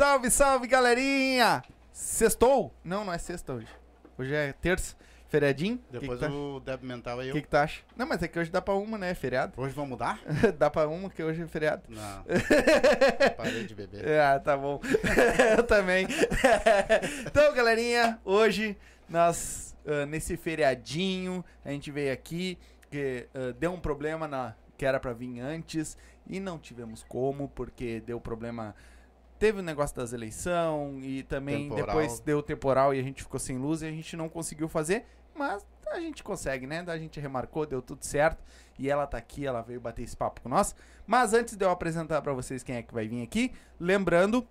Salve, salve, galerinha! Sextou? Não, não é sexta hoje. Hoje é terça, feriadinho. O que Depois que, tá- o Deb Mental aí eu. que que tu acha? Não, mas é que hoje dá pra uma, né? Feriado. Hoje vamos mudar? dá pra uma, que hoje é feriado. Não. Parei de beber. Ah, tá bom. Eu também. então, galerinha, hoje nós, ah, nesse feriadinho, a gente veio aqui, que ah, deu um problema na que era pra vir antes e não tivemos como, porque deu problema. Teve o negócio das eleições e também Temporal. depois deu temporal e a gente ficou sem luz e a gente não conseguiu fazer, mas a gente consegue, né? A gente remarcou, deu tudo certo e ela tá aqui, ela veio bater esse papo com nós. Mas antes de eu apresentar pra vocês quem é que vai vir aqui, lembrando,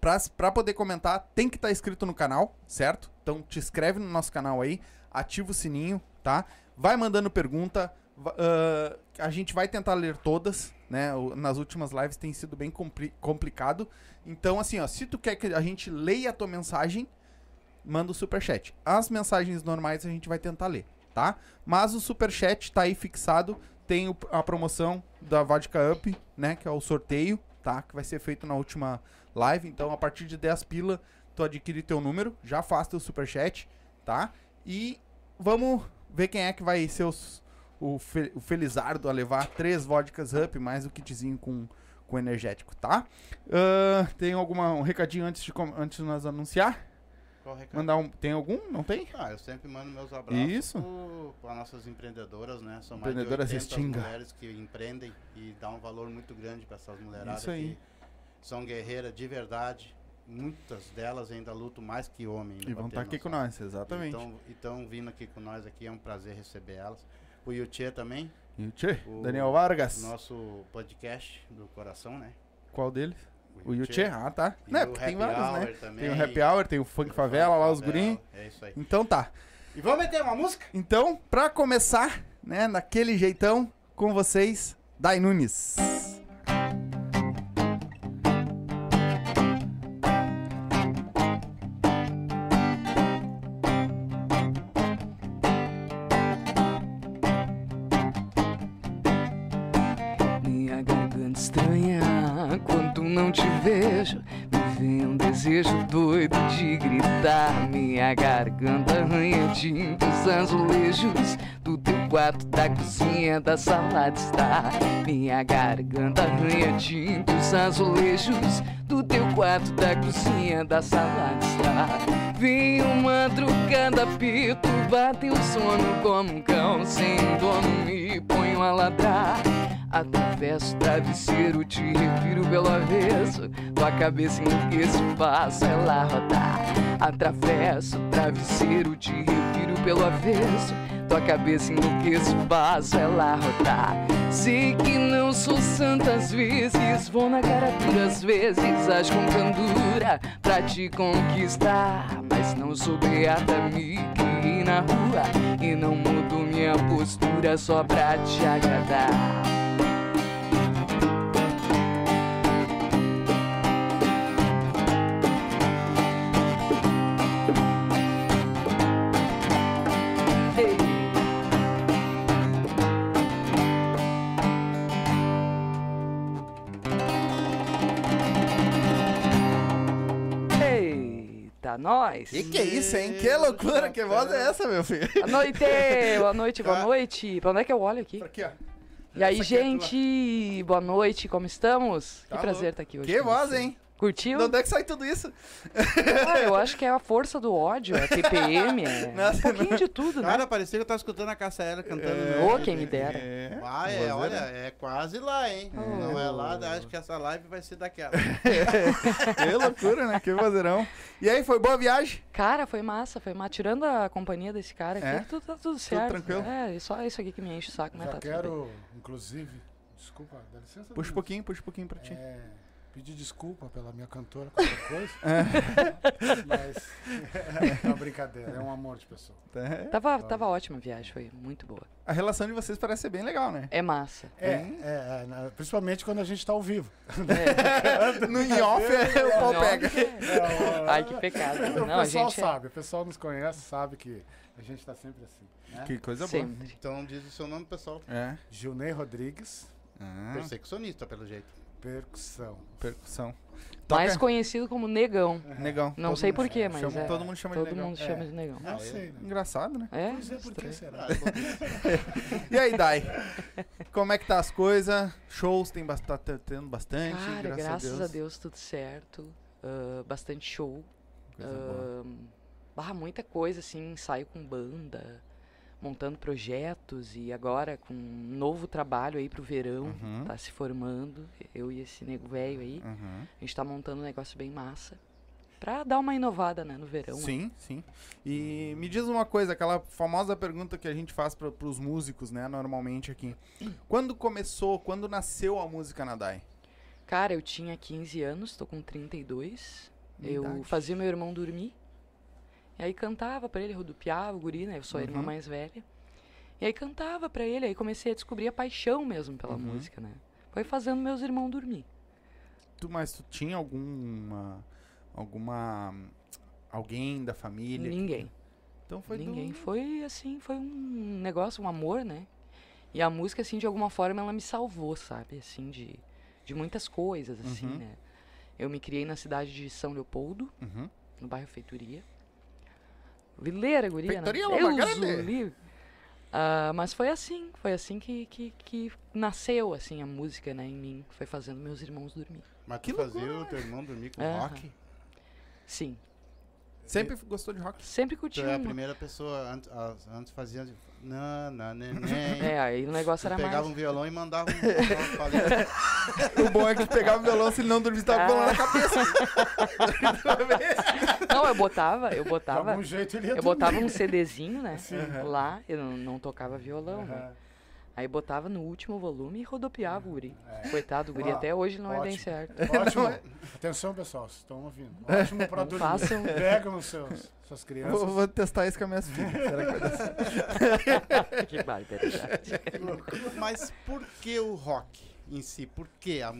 pra, pra poder comentar, tem que estar inscrito no canal, certo? Então te inscreve no nosso canal aí, ativa o sininho, tá? Vai mandando pergunta, ah, a gente vai tentar ler todas, né? Nas últimas lives tem sido bem compli- complicado. Então, assim, ó, se tu quer que a gente leia a tua mensagem, manda o superchat. As mensagens normais a gente vai tentar ler, tá? Mas o superchat tá aí fixado. Tem a promoção da Vodka Up, né? Que é o sorteio, tá? Que vai ser feito na última live. Então, a partir de 10 pila, tu adquire teu número. Já faz teu superchat, tá? E vamos ver quem é que vai ser os- o, fe- o Felizardo a levar três vodkas Up, mais o kitzinho com, com energético, tá? Ah, tem alguma, um recadinho antes de, antes de nós anunciar? Qual recado? Mandar um. Tem algum? Não tem? Ah, eu sempre mando meus abraços Isso. para nossas empreendedoras, né? São mais Empreendedoras de 80 extinga. mulheres que empreendem e dão um valor muito grande para essas mulheradas Isso aí. que são guerreiras de verdade. Muitas delas ainda lutam mais que homem. E vão estar aqui com nós, exatamente. Então, então, vindo aqui com nós aqui, é um prazer receber elas. O Yuchê também, o- Daniel Vargas. nosso podcast do coração, né? Qual deles? O Yuchê? Ah, tá. E Né, tem Happy vários, né? Hour também. Tem o Happy Hour, tem o Funk o Favela lá, os gurinhos. É isso aí. Então tá. E vamos meter uma música? Então, pra começar, né, naquele jeitão, com vocês, Dai Nunes. Desejo doido de gritar. Minha garganta arranha tintos azulejos do teu quarto, da cozinha, da sala de estar. Minha garganta arranha tintos azulejos do teu quarto, da cozinha, da sala de estar. Uma madrugada, pito, bate o sono como um cão sem dono, me ponho a ladrar. Atravesso o travesseiro, te refiro pelo avesso. Tua cabeça enlouquece, faço ela rodar. Atravesso o travesseiro, te refiro pelo avesso. Tua cabeça enlouquece, faço ela rodar. Sei que não sou santa às vezes, vou na cara duras vezes, acho com candura pra te conquistar. Mas não sou beata, me criei na rua e não mudo minha postura só pra te agradar. Nós! Que que é isso, hein? Que loucura, que voz é essa, meu filho? Boa noite! Boa noite, boa noite! Pra onde é que eu olho aqui? Aqui, ó. E aí, é gente? Boa noite, como estamos? Tá que prazer louco. estar aqui hoje. Que voz, você. hein? Curtiu? De onde é que sai tudo isso? Ah, eu acho que é a força do ódio, é TPM, é Nossa, um pouquinho de tudo, né? Cara, parecia que eu tava escutando a Cassaela cantando. É. no- Ô, quem me dera. É. Ah, é, Vozeira. olha, é quase lá, hein? Não é lá, acho que essa live vai ser daquela. Que loucura, né? Que vozeirão. E aí, foi boa viagem? Cara, foi massa, foi massa. Tirando a companhia desse cara aqui, É? tudo, tá tudo certo. tranquilo? É, só isso aqui que me enche o saco, mas Já tá tudo bem. quero, inclusive, desculpa, dá licença. Puxa um pouquinho, puxa um pouquinho pra ti. É, pedir desculpa pela minha cantora, qualquer coisa. Mas é uma brincadeira, é um amor de pessoa. É. Tava, tava ótima a viagem, foi muito boa. A relação de vocês parece ser bem legal, né? É massa. É, é, é, na- principalmente quando a gente tá ao vivo. É. No in off, é, o pau pega. É, Ai, que pecado. o Não, pessoal gente é- sabe, o pessoal nos conhece, sabe que a gente tá sempre assim. né? Que coisa boa. Sempre. Então diz o seu nome, pessoal. É. Gilney Rodrigues, Ah, Persecucionista, pelo jeito. Percussão. percussão. Mais Toca- conhecido como Negão. Negão. Não Todo sei mundo porquê, mas chama- é. Todo mundo chama de Todo negão. mundo É. chama de Negão. Não sei, né? Engraçado, né? É? Pois é, por que será? E aí, Dai? Como é que tá as coisas? Shows tem bast tá tendo bastante, Cara, graças, graças a Deus. tudo certo. Ah, bastante show. Coisa. Ah, barra muita coisa, assim, ensaio com banda, montando projetos e agora com um novo trabalho aí pro verão, Uhum. tá se formando, eu e esse nego velho aí. Uhum. A gente tá montando um negócio bem massa. Pra dar uma inovada, né, no verão. Sim, sim. E me diz uma coisa, aquela famosa pergunta que a gente faz para os músicos, né, normalmente aqui. Quando começou, quando nasceu a música na Dai? Cara, eu tinha 15 anos, tô com 32. Minha eu fazia meu irmão dormir. E aí cantava pra ele, rodopiava o guri, né? Eu sou a irmã Uhum. mais velha. E aí cantava pra ele, aí comecei a descobrir a paixão mesmo pela Uhum. música, né? Foi fazendo meus irmãos dormir. Tu, mas tu tinha alguma alguma alguém da família? que- Ninguém. Então foi Ninguém. do... Foi assim, foi um negócio, um amor, né? E a música, assim, de alguma forma, ela me salvou, sabe? Assim, de, de muitas coisas, assim, Uhum. né? Eu me criei na cidade de São Leopoldo, Uhum. no bairro Feitoria. Vileira, guria, Feitoria, né? Loma Deus Grande. o livre. Ah, mas foi assim, foi assim que, que, que nasceu, assim, a música, né, em mim. Foi fazendo meus irmãos dormir. Mas tu Que fazia o teu irmão dormir com Aham. rock? Sim, Sempre gostou de rock? sempre Tu curti é a primeira pessoa, antes, antes fazia de... Nana, neném. É, aí o negócio era pegava mais... um violão e mandava um... o bom é que pegava o violão, se ele não dormisse, tava com o violão na cabeça. Não, eu botava, eu De botava... algum jeito ele ia Eu botava dormir. um CDzinho, né? Sim. Lá, eu não, não tocava violão, né? Aí botava no último volume e rodopiava o guri. É. Coitado, o guri Ó, até hoje não é bem ótimo. certo. Ótimo. É? Atenção, pessoal, vocês estão ouvindo. Ótimo pra dormir. façam- Pegam os seus, suas crianças. vou, vou testar isso com as minhas filhas. Será que que barbaridade. Mas por que o rock em si? Por que a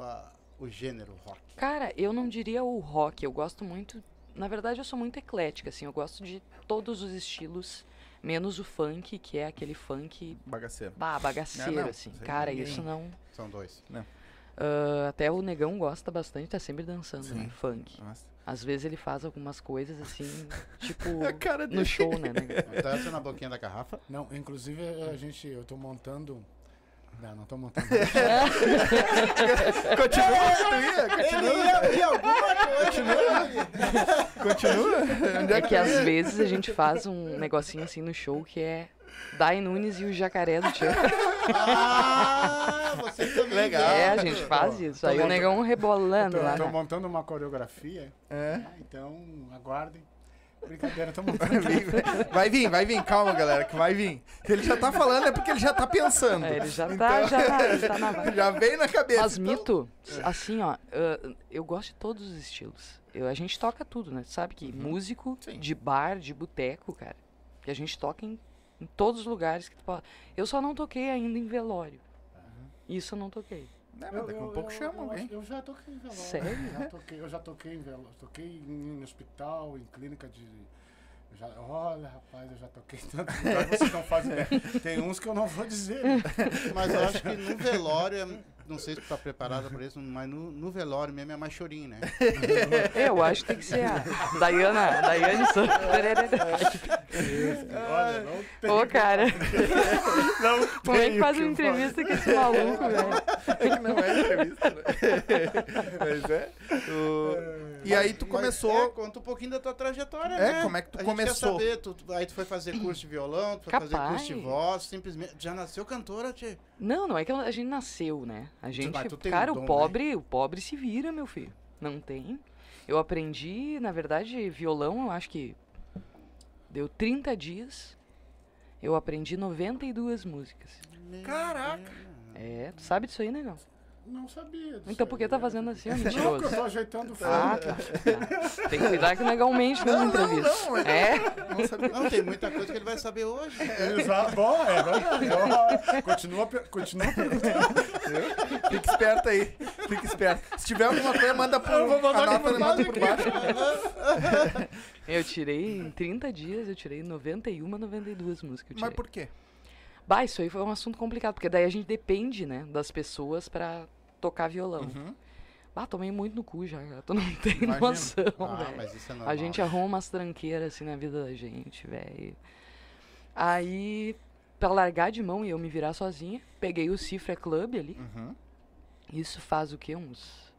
a- o gênero rock? Cara, eu não diria o rock, eu gosto muito. Na verdade, eu sou muito eclética, assim, eu gosto de todos os estilos, menos o funk, que é aquele funk Bagaceiro. bah, bagaceiro, Ah, não, assim. Cara, ninguém- isso não. São dois. Ah, até o negão gosta bastante, tá sempre dançando, Sim. né? Funk. Nossa. Às vezes ele faz algumas coisas assim, tipo, A cara dele. no show, né, negão? Tanto na boquinha da garrafa. Não, inclusive a gente, eu tô montando. Não, não tô montando. Continua, tu ia? Continua, E alguma coisa. continua. Onde É que tu às ia? vezes a gente faz um negocinho assim no show que é Dai Nunes e o jacaré do Tchan. Ah, você também. Legal. É, a gente faz isso. Aí o negão rebolando tô, lá. tô né? montando uma coreografia. É. né? Então, aguardem. Brincadeira, montando. Vai vir, vai vir, calma, galera, que vai vir. Se ele já tá falando é porque ele já tá pensando. É, ele já tá, Então- já, na- ele tá na vibe. Já veio na cabeça. Mas então- mito, assim, ó, eu gosto de todos os estilos. Eu- a gente toca tudo, né? Sabe que músico Uhum. Sim. de bar, de boteco, cara. Que a gente toca em, em todos os lugares que tu pode. Eu só não toquei ainda em velório. Isso eu não toquei. É, mas daqui a um pouco chamam, eu, hein? eu já toquei em velório. Sério? Já toquei, eu já toquei em velório. Toquei em hospital, em clínica de. Já, olha, rapaz, eu já toquei tanto lugar que vocês não fazem ideia. Tem uns que eu não vou dizer. né? Mas eu acho que no velório, é- não sei se tu tá preparada pra isso, mas no, no velório mesmo é mais chorinho, né? Eu acho que tem que ser a Dayana, Daiane Santos. Olha, não tem. Ô, cara, Não como é que faz que uma entrevista com esse maluco, velho? Não é entrevista, né? Mas é. O- E aí tu Mas, começou. é, conta um pouquinho da tua trajetória, É, né? como é que tu A gente começou? Quer saber, tu, aí tu foi fazer curso de violão, tu foi fazer Capaz. curso de voz, simplesmente. Já nasceu cantora, tchê. Não, não é que a gente nasceu, né? A gente, mas tu tem cara, um dom, o pobre, o pobre se vira, meu filho. Não tem. Eu aprendi, na verdade, violão, eu acho que deu 30 dias. Eu aprendi 92 músicas. Caraca! É, tu sabe disso aí, negão? Não sabia. disso Então por que tá né? fazendo assim, ó, Não, mentiroso? eu tô ajeitando o fone. Ah, tá. tá. Tem que cuidar que o negão mente nas entrevistas. não, mas- É? Não sabia. Não, tem muita coisa que ele vai saber hoje. Exato. Bom, é verdade. Ó, Continua, continua perguntando. Fica esperto aí. Fica esperto. Se tiver alguma coisa, manda pro. Eu vou mandar anota, por manda baixo por baixo. Eu tirei, em 30 dias, eu tirei 91, 92 músicas. Mas por quê? Bah, isso aí foi um assunto complicado, porque daí a gente depende, né, das pessoas pra tocar violão. Uhum. Bah, tomei muito no cu já. Tu não tem Imagino. noção, Ah, velho. é. A gente arruma umas tranqueiras assim na vida da gente, velho. Aí, pra largar de mão e eu me virar sozinha, peguei o Cifra Club ali. Uhum. Isso faz o quê? Uns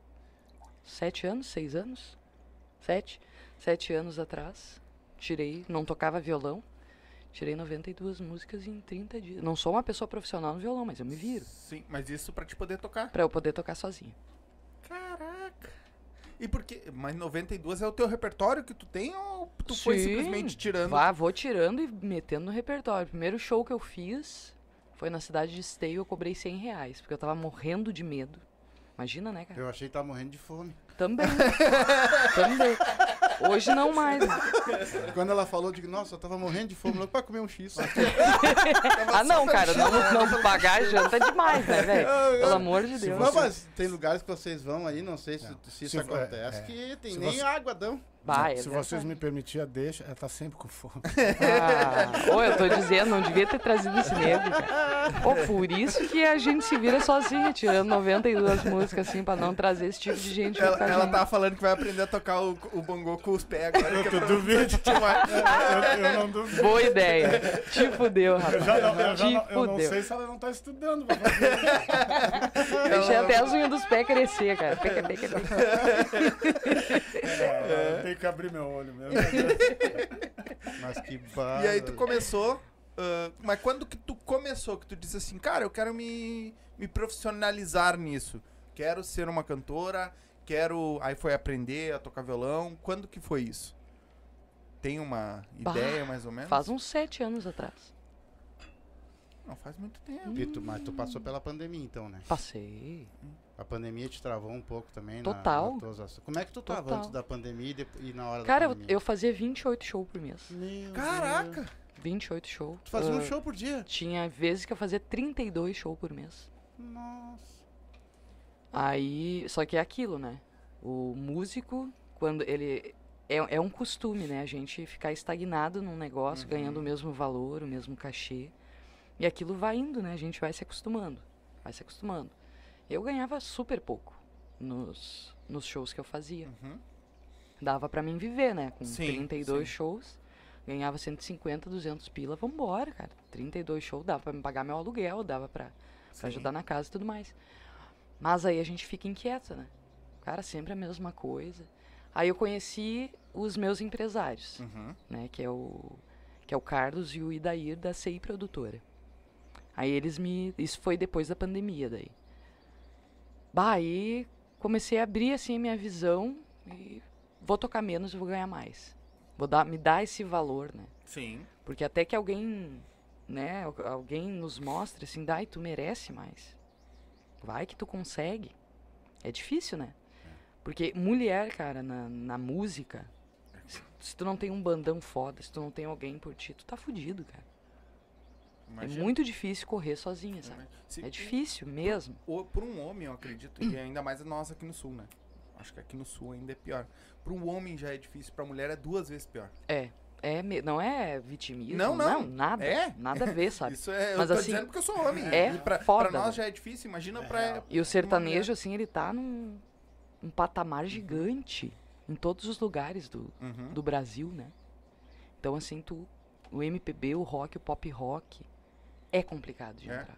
sete anos, seis anos? Sete? Sete anos atrás. Tirei, não tocava violão. Tirei 92 músicas em 30 dias. Não sou uma pessoa profissional no violão, mas eu me viro. Sim, mas isso pra te poder tocar. Pra eu poder tocar sozinha. Caraca! E por quê? Mas 92 é o teu repertório que tu tem ou tu foi Sim. simplesmente tirando? Vá, vou tirando e metendo no repertório. O primeiro show que eu fiz foi na cidade de Esteio, eu cobrei 100 reais, porque eu tava morrendo de medo. Imagina, né, cara? Eu achei que tava morrendo de fome. Também. Também. Hoje não mais. Quando ela falou, eu digo, nossa, eu tava morrendo de fome, louco pra comer um X. Ah, não, cara, não, não pagar janta é demais, né, velho? Pelo amor de Deus. Não, mas tem lugares que vocês vão aí, não sei se, se isso Se é, acontece, é. que tem Se nem você- água, dão. É Se verdade. vocês me permitirem, deixa. Ela tá sempre com fome. Ah, ô, eu tô dizendo, não devia ter trazido esse nego, cara. Ô, por isso que a gente se vira sozinha, tirando 92 músicas, assim, pra não trazer esse tipo de gente. Ela, pra ela gente. tava falando que vai aprender a tocar o, o bongô com os pés agora. que é Eu pra- duvido. Eu, eu não duvido. Boa ideia. Te fudeu, Eu rapaz. já não, eu já Te não, eu não sei se ela não tá estudando. Deixei até as unhas dos pés crescer, cara. Peca, peca, peca. É, Tem que abrir meu olho mesmo. Mas que E barra. aí tu começou. ah, mas quando que tu começou? Que tu disse assim, cara, eu quero me, me profissionalizar nisso. Quero ser uma cantora, quero. Aí foi aprender a tocar violão. Quando que foi isso? Tem uma Bah, ideia, mais ou menos? Faz uns sete anos atrás. Não faz muito tempo. E tu- mas tu passou pela pandemia, então, né? Passei. A pandemia te travou um pouco também. na- Total. tuas ações. Como é que tu tava Total. antes da pandemia e, depo- e na hora Cara, da eu, pandemia? eu fazia 28 shows por mês. Meu Caraca! Deus. 28 shows. Tu fazia um Ah, show por dia? Tinha vezes que eu fazia 32 shows por mês. Nossa. Aí, só que é aquilo, né? O músico, quando ele. É, é um costume, né? A gente ficar estagnado num negócio, ganhando o mesmo valor, o mesmo cachê. E aquilo vai indo, né? A gente vai se acostumando. Vai se acostumando. Eu ganhava super pouco nos, nos shows que eu fazia. Uhum. Dava pra mim viver, né? Com Sim, 32 sim. shows, ganhava 150, 200 pila, vambora, cara. 32 shows, dava pra me pagar meu aluguel, dava pra ajudar na casa e tudo mais. Mas aí a gente fica inquieta, né? Cara, sempre a mesma coisa. Aí eu conheci os meus empresários, Uhum. né? Que é o, que é o Carlos e o Idair da CI Produtora. Aí eles me... Isso foi depois da pandemia daí. Bah, aí comecei a abrir assim a minha visão e vou tocar menos e vou ganhar mais. Vou dar, me dar esse valor, né? Sim. Porque até que alguém, né, al- alguém nos mostre assim, dai, tu merece mais. Vai que tu consegue. É difícil, né? Porque mulher, cara, na, na música, se, se tu não tem um bandão foda, se tu não tem alguém por ti, tu tá fudido, cara. Imagina. É muito difícil correr sozinha, sabe? Se- É difícil mesmo. O, por um homem, eu acredito, e ainda mais nós aqui no sul, né? Acho que aqui no sul ainda é pior. Para um homem já é difícil, pra mulher é duas vezes pior. É. É, não é vitimismo. Não, não. nada. É? Nada a ver, sabe? Isso é. Mas eu tô assim, dizendo porque eu sou homem. é e pra, foda, pra nós né? já é difícil, imagina É pra. E o sertanejo, assim, ele tá num um patamar gigante em todos os lugares do, Uhum. do Brasil, né? Então, assim, tu, o MPB, o rock, o pop rock, é complicado de É. entrar.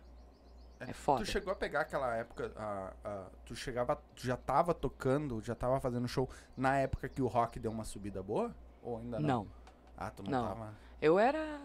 É foda. Tu chegou a pegar aquela época, a, a- tu chegava, tu já tava tocando, já tava fazendo show na época que o rock deu uma subida boa? Ou ainda não? Não. Ah, tu não, Não. tava. Eu era,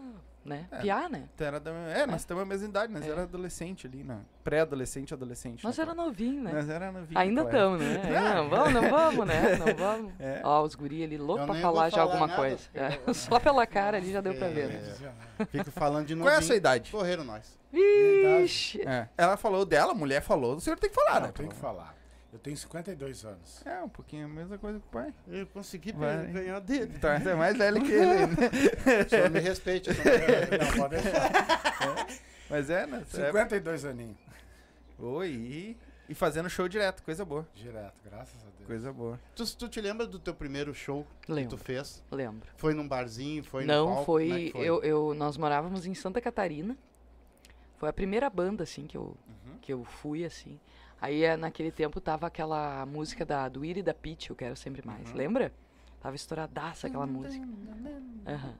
né, É. piá, né? Tu era da, é, nós temos a mesma idade, nós É. era adolescente ali, né? Pré-adolescente, adolescente. Nós naquela- era novinho, né? Nós era novinho. Ainda naquela época. estamos, né? Ainda não vamos, não vamos, né? Não vamos. É. Ó, os guri ali louco Eu pra falar já falar alguma nada, coisa. porque É, eu- Só pela cara ali já deu pra ver, É. né? Né? Fico falando de novo. Qual é a sua idade? Correram nós. Vixe! É. Ela falou dela, a mulher falou, o senhor tem que falar, Não, né? tem que falar. Eu tenho 52 anos. É, um pouquinho a mesma coisa que o pai. Eu consegui Vai. ganhar dele. Então, você é mais velho que ele ainda. O senhor me respeite. tô- Não, pode deixar. Mas é, né? Você é- 52 aninhos. Oi, e, e fazendo show direto, coisa boa. Direto, graças a Deus. Coisa boa. Tu, tu te lembra do teu primeiro show que tu Lembro, fez? lembro. Foi num barzinho? Foi no Não, palco? foi, é foi? Eu, eu, nós morávamos em Santa Catarina. Foi a primeira banda, assim, que eu, Uhum. que eu fui, assim. Aí, eh, naquele tempo, tava aquela música da, do Iri e da Pitty, Eu Quero Sempre Mais. Uhum. Lembra? Tava estouradaça aquela música. Aham.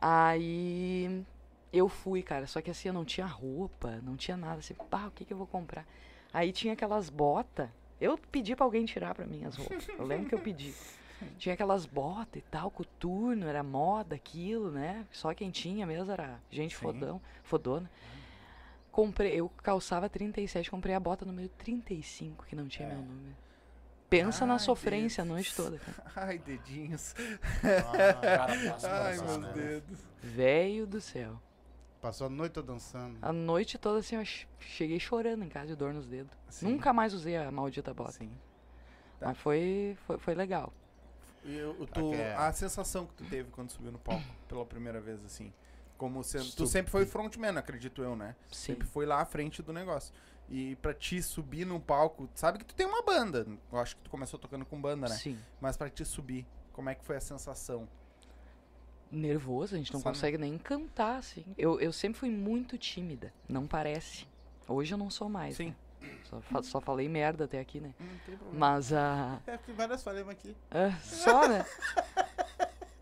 Aí, eu fui, cara. Só que assim, eu não tinha roupa, não tinha nada. Assim, pá, o que que eu vou comprar? Aí tinha aquelas botas. Eu pedi pra alguém tirar pra mim as roupas. Eu lembro que eu pedi. Tinha aquelas botas e tal, coturno, era moda aquilo, né? Só quem tinha mesmo era gente Sim. fodão, fodona. Comprei, eu calçava 37, comprei a bota número 35, que não tinha meu número. Pensa na Ai, sofrência Deus. a noite toda, cara. Ai, dedinhos. Ah, cara, Ai, meus coisas. dedos. Velho do céu. Passou a noite toda dançando. A noite toda assim, eu che- cheguei chorando em casa de dor nos dedos. Sim. Nunca mais usei a maldita bota. Sim. Tá. Mas foi, foi, foi legal. E o- o tu- Ok. a sensação que tu teve quando subiu no palco pela primeira vez, assim. Como sendo, tu sempre foi frontman, acredito eu, né? Sim. Sempre foi lá à frente do negócio. E pra ti subir num palco, sabe que tu tem uma banda. Eu acho que tu começou tocando com banda, né? Sim. Mas pra ti subir, como é que foi a sensação? Nervoso, a gente não Sabe? consegue nem cantar, assim. Eu, eu sempre fui muito tímida, não parece. Hoje eu não sou mais. Sim. né? Só, fa- só falei merda até aqui, né? Não tem problema. Mas a. É que várias falamos aqui. Ah, só, né?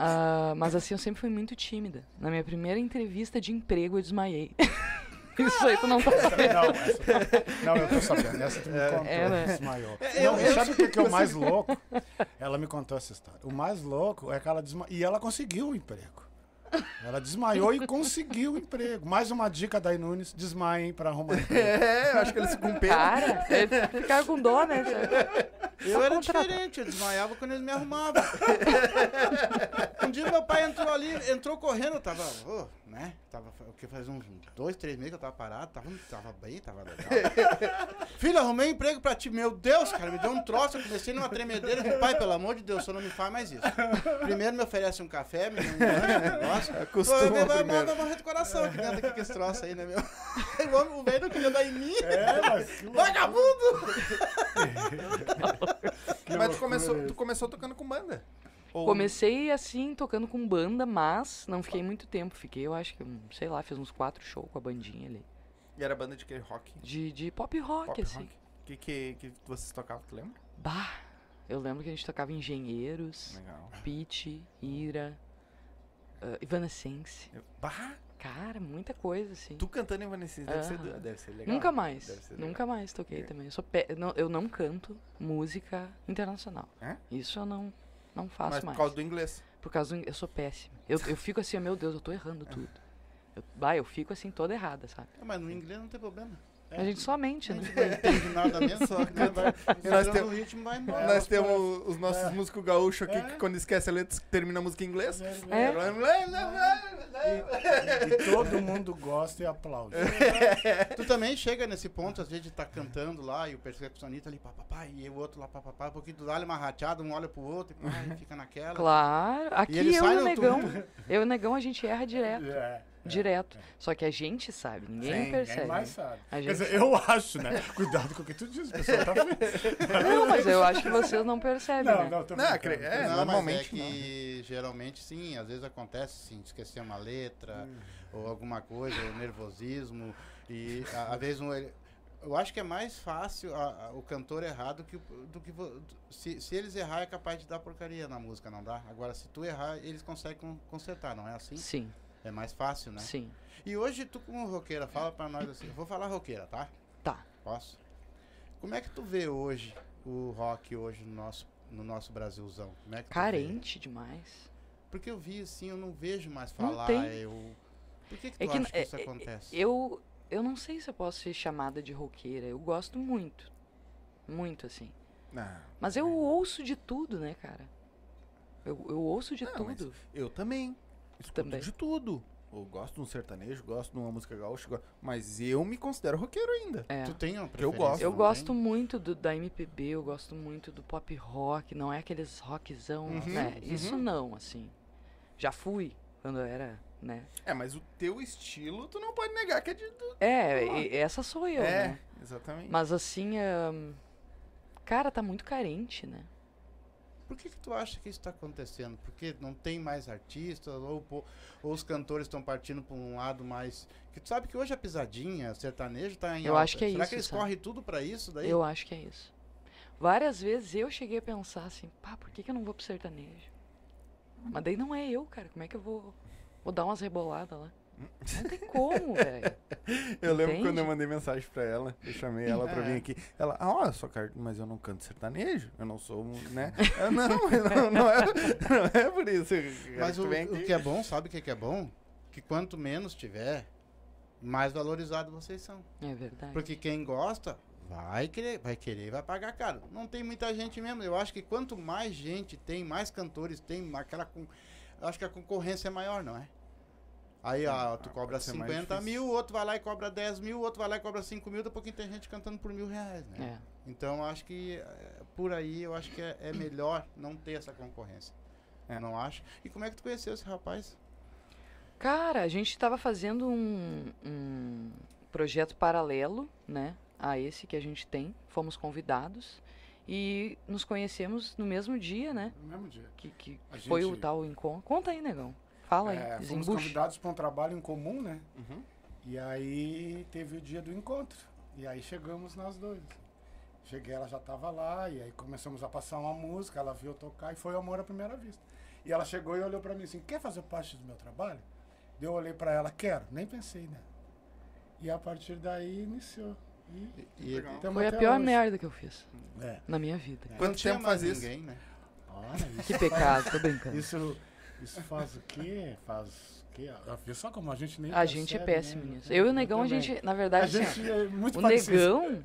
Ah, mas assim, eu sempre fui muito tímida. Na minha primeira entrevista de emprego, eu desmaiei. Isso aí tu não tá sabendo. Não, essa, não, eu tô sabendo. Essa tu me contou. é, né? Desmaiou. não, eu- sabe o que, que é o mais louco? Ela me contou essa história. O mais louco é que ela desmaiou. E ela conseguiu o emprego. Ela desmaiou e conseguiu o emprego. Mais uma dica da Nunes: desmaiem para arrumar emprego. É, eu acho que eles com pena. Cara, eles ficaram com dó, né? Eu era contratar. diferente, eu desmaiava quando eles me arrumavam. um dia meu pai entrou ali, entrou correndo, eu tava, ô, né? Tava, o que faz uns dois, três meses que eu tava parado, tava, tava bem, tava legal. Filho, arrumei emprego pra ti, meu Deus, cara, me deu um troço, eu comecei numa tremedeira, falei, pai, pelo amor de Deus, só não me faz mais isso. Primeiro me oferece um café, me dá um lanche, um negócio. Acostuma primeiro. vai morrer de coração aqui dentro aqui com esse troço aí, né, meu? O homem- O velho não queria dar em mim. É, mas que. Vagabundo! Que Mas tu começou, tu começou tocando com banda? Ou- Comecei assim, tocando com banda, mas não fiquei muito tempo. Fiquei, eu acho que, sei lá, fiz uns quatro shows com a bandinha ali. E era banda de que rock? De, de pop rock, Pop assim. rock. que, que, que vocês tocavam, tu lembra? Bah, eu lembro que a gente tocava Engenheiros, Legal. Pitch, Ira, uh, Evanescence. Eu- Bah, Cara, muita coisa, assim. tu cantando Evanescence deve, ser, Aham. deve ser legal. Nunca mais, ser legal. nunca mais toquei É. também. Eu, sou eu não, eu não canto música internacional. É? Isso eu não, não faço Mas por mais. causa do inglês. Por causa do, eu sou péssimo. Eu, eu fico assim, meu Deus, eu tô errando tudo. Eu, bah, eu fico assim toda errada, sabe? É, mas no inglês não tem problema. A gente só mente, A né? gente não entende nada mesmo, só que vai, nós no ritmo vai embora. Nós temos os nossos É. músicos gaúchos aqui É. que quando esquece a letra termina a música em inglês. É. E, e todo mundo gosta e aplaude. Tu também chega nesse ponto, às vezes, de tá cantando lá e o percussionista ali, papapá, e o outro lá, papapá, um pouquinho tu dá uma rateada, um olha pro outro e pá, e fica naquela. Claro. Aqui ele eu sai e o Negão. Eu e o Negão a gente erra direto. É, Direto. Só que a gente sabe, ninguém Sim, percebe. Ninguém mais sabe. A Quer gente dizer, eu acho, né? Cuidado com o que tu diz, o pessoal tá vendo. Não, mas eu acho que vocês não percebem, Não, né? não, tô Não, brincando. é, não, normalmente mas é que geralmente sim, às vezes acontece sim, esquecer uma letra ou alguma coisa, ou nervosismo. E a- às vezes um, ele- eu acho que é mais fácil a- a- o cantor errar do que, o- do que se, se eles errar é capaz de dar porcaria na música, não dá? Agora, se tu errar, eles conseguem con- consertar, não é assim? Sim, É mais fácil, né? sim. E hoje tu como roqueira, fala pra nós assim, eu vou falar roqueira, tá? Tá. Posso? Como é que tu vê hoje o rock hoje no nosso, no nosso Brasilzão? Como é que tu vê? Carente demais. Porque eu vi assim, eu não vejo mais Não falar. tem. Eu... Por que, que tu É que, acha que é- isso é- acontece? Eu, eu não sei se eu posso ser chamada de roqueira. Eu gosto muito. Muito, assim. Não, Mas eu ouço de tudo, né, cara? Eu, eu ouço de Não, mas tudo. eu também. Escuto Também. de tudo. Eu gosto de um sertanejo, gosto de uma música gaúcha, mas eu me considero roqueiro ainda. É. Tu tem uma eu gosto. Eu gosto tem? muito do, da MPB, eu gosto muito do pop rock, não é aqueles rockzão, Uhum, né? Isso uhum. não, assim. Já fui quando eu era, né? É, mas o teu estilo, tu não pode negar que é de. do- É, e- essa sou eu, é, né? exatamente. Mas assim, cara, tá muito carente, né? Por que, que tu acha que isso está acontecendo? Porque não tem mais artistas, ou, ou os cantores estão partindo para um lado mais. Que tu sabe que hoje a pisadinha, sertanejo tá em Eu alta. acho que é Será isso, que eles sabe? correm tudo para isso daí? Eu acho que é isso. Várias vezes eu cheguei a pensar assim, pá, por que, que eu não vou pro sertanejo? Mas daí não é eu, cara. Como é que eu vou, vou dar umas reboladas lá? Não tem como, velho. Eu lembro Entende? quando eu mandei mensagem pra ela, eu chamei ela pra vir É. aqui. Ela, ah, ó, só cara, mas eu não canto sertanejo, eu não sou, né? Eu, não, não, não é, não é por isso. Mas o, o aqui." que é bom, sabe o que, que é bom? Que quanto menos tiver, mais valorizados vocês são. É verdade. Porque quem gosta vai querer, vai querer e vai pagar caro. Não tem muita gente mesmo. Eu acho que quanto mais gente tem, mais cantores tem, aquela eu acho que a concorrência é maior, não é? Aí ó, tu ah, cobra pode ser mais 50 difícil. mil, o outro vai lá e cobra 10 mil, o outro vai lá e cobra 5 mil, daqui a pouquinho tem gente cantando por mil reais, né? É. Então eu acho que eh, por aí eu acho que é, é melhor não ter essa concorrência. É. Não acho? E como é que tu conheceu esse rapaz? Cara, a gente tava fazendo um, um projeto paralelo, né? A esse que a gente tem. Fomos convidados e nos conhecemos no mesmo dia, né? No mesmo dia. Que, que A foi o gente- tal encontro. Conta aí, negão. Fala aí, É, fomos convidados para um trabalho em comum, né? Uhum. E aí teve o dia do encontro. E aí chegamos nós dois. Cheguei, ela já estava lá, e aí começamos a passar uma música, ela viu eu tocar e foi amor à primeira vista. E ela chegou e olhou para mim assim, quer fazer parte do meu trabalho? Eu olhei para ela, quero, nem pensei, né? E a partir daí iniciou. E E, tamo Foi a pior hoje. merda que eu fiz É. na minha vida. não Quanto tinha tempo mais faz isso? ninguém, né? Olha, isso, Que pecado, tô brincando. isso, isso faz o quê? Faz o quê? Viu só como a gente nem A gente é percebe, péssimo né? nisso. Eu e o negão, a gente, na A verdade, assim, ó, gente é muito o parecido. negão,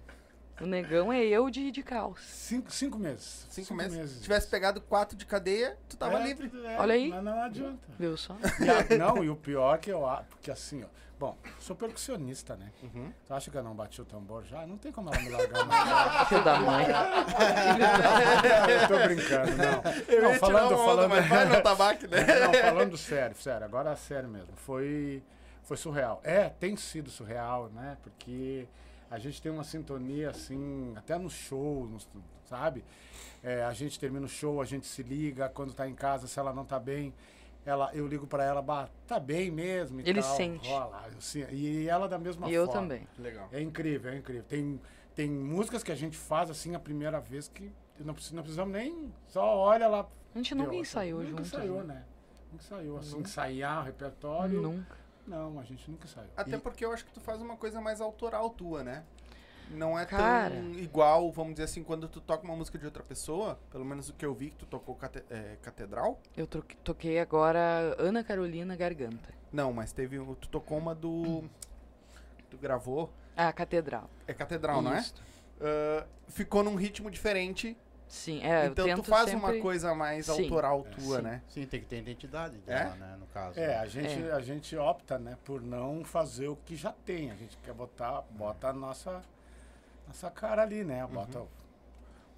o negão é eu de, de calça. Cinco, cinco meses. Cinco, meses. Se tivesse pegado quatro de cadeia, tu tava É, livre. é, Olha aí. Mas não adianta. Viu só? E a- não, e o pior que eu acho, porque assim, ó. Bom, sou percussionista, né? Uhum. Tu acha que eu não bati o tambor já? Não tem como ela me largar mais. Filho da mãe. Não, eu tô brincando, não. Eu não, falando, onda, falando. mas vai no tabaco, né? Não, falando sério, sério, agora é sério mesmo. Foi, foi surreal. É, tem sido surreal, né? Porque a gente tem uma sintonia assim, até no show, nos- sabe? É, a gente termina o show, a gente se liga, quando tá em casa, se ela não tá bem, ela, eu ligo pra ela, bah, tá bem mesmo. e Ele tal, sente. rola, assim, e ela da mesma E eu forma. também. Legal. É incrível, é incrível. Tem, tem músicas que a gente faz assim a primeira vez que não, precisa, não precisamos nem. Só olha lá. A gente nunca deu, ensaiou nunca juntos. ensaiou, né? né? Nunca ensaiou. Assim, Nunca. ensaiar o repertório. Nunca. Não, a gente nunca ensaiou. Até E- porque eu acho que tu faz uma coisa mais autoral tua, né? Não é Cara. tão igual, vamos dizer assim, quando tu toca uma música de outra pessoa, pelo menos o que eu vi que tu tocou cate- é, Catedral. Eu toquei agora Ana Carolina Garganta. Não, mas teve. Tu tocou uma do. Tu gravou. Ah, Catedral. É Catedral, não é? Isso. Ah, ficou num ritmo diferente. Sim, é, então eu tu faz sempre... uma coisa mais Sim. autoral É, tua, sim. né? Sim, tem que ter identidade É? dela, né? No caso. É, né? a gente, É. a gente opta, né, por não fazer o que já tem. A gente quer botar, bota a nossa, nossa cara ali, né? Bota,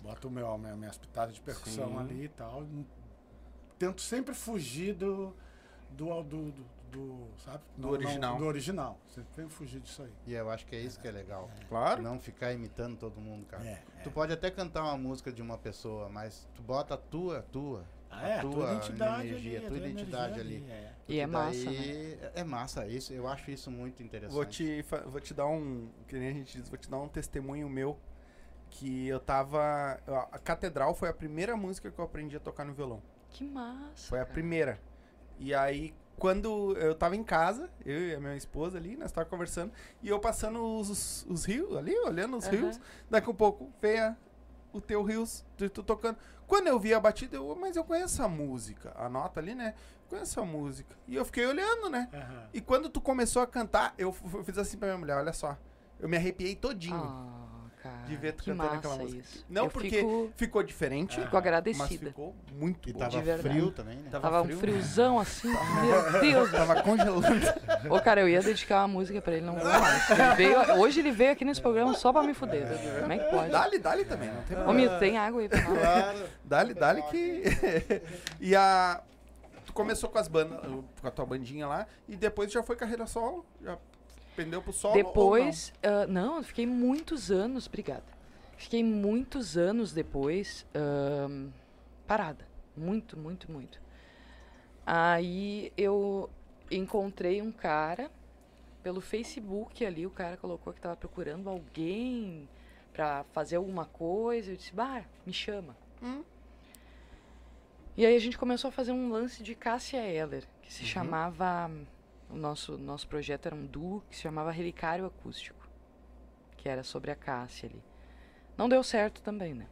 bota o meu, a minha, minhas pitadas de percussão Sim. ali e tal. Tento sempre fugir do, do, do, do, do, sabe? Do original. do original. Sempre tento fugir disso aí. E eu acho que é isso que é legal. Claro. Não ficar imitando todo mundo, cara. É, Tu pode até cantar uma música de uma pessoa, mas tu bota a tua, tua. Ah, é, a tua tua identidade energia, ali, a tua identidade ali. é. E é massa, né? daí É massa, isso, eu acho isso muito interessante. Vou te, vou te dar um. Que nem a gente diz, vou te dar um testemunho meu. Que eu tava. A Catedral foi a primeira música que eu aprendi a tocar no violão. Que massa. Foi a cara. primeira. E aí, quando eu tava em casa, eu e a minha esposa ali, nós tava conversando, e eu passando os, os, os rios ali, olhando os Aham. rios, daqui a pouco veio a- o teu rios, tu, tu tocando. Quando eu vi a batida, eu, mas eu conheço a música, a nota ali, né? Conheço a música. E eu fiquei olhando, né? Aham. E quando tu começou a cantar, eu, fiz assim pra minha mulher, olha só. Eu me arrepiei todinho. Ah, cara. de ver tu que cantando aquela música. Isso. Não eu porque Fico, ficou diferente, fico mas agradecida. ficou muito E bom. tava frio também, né? Tava, um frio. friozão assim. Meu Deus. Tava congelando. Ô, cara, eu ia dedicar uma música pra ele, não vou mais. Ele veio, hoje ele veio aqui nesse programa só pra me fuder. Como é que pode? Dá-lhe, dá-lhe também, não tem Ô. Mito, tem água aí pra nós? Claro. Dá-lhe, dá-lhe que. e a. Tu começou com as bandas, com a tua bandinha lá, e depois já foi carreira solo? Já pendeu pro solo? Depois, não, eu fiquei muitos anos, obrigada. Fiquei muitos anos depois ahn, parada. Muito, muito, muito. Aí eu encontrei um cara pelo Facebook ali, o cara colocou que tava procurando alguém pra fazer alguma coisa. Eu disse, bah, me chama. Hum. E aí a gente começou a fazer um lance de Cássia Eller, que se Uhum. chamava. O nosso, nosso projeto era um duo que se chamava Relicário Acústico, que era sobre a Cássia ali. Não deu certo também, né?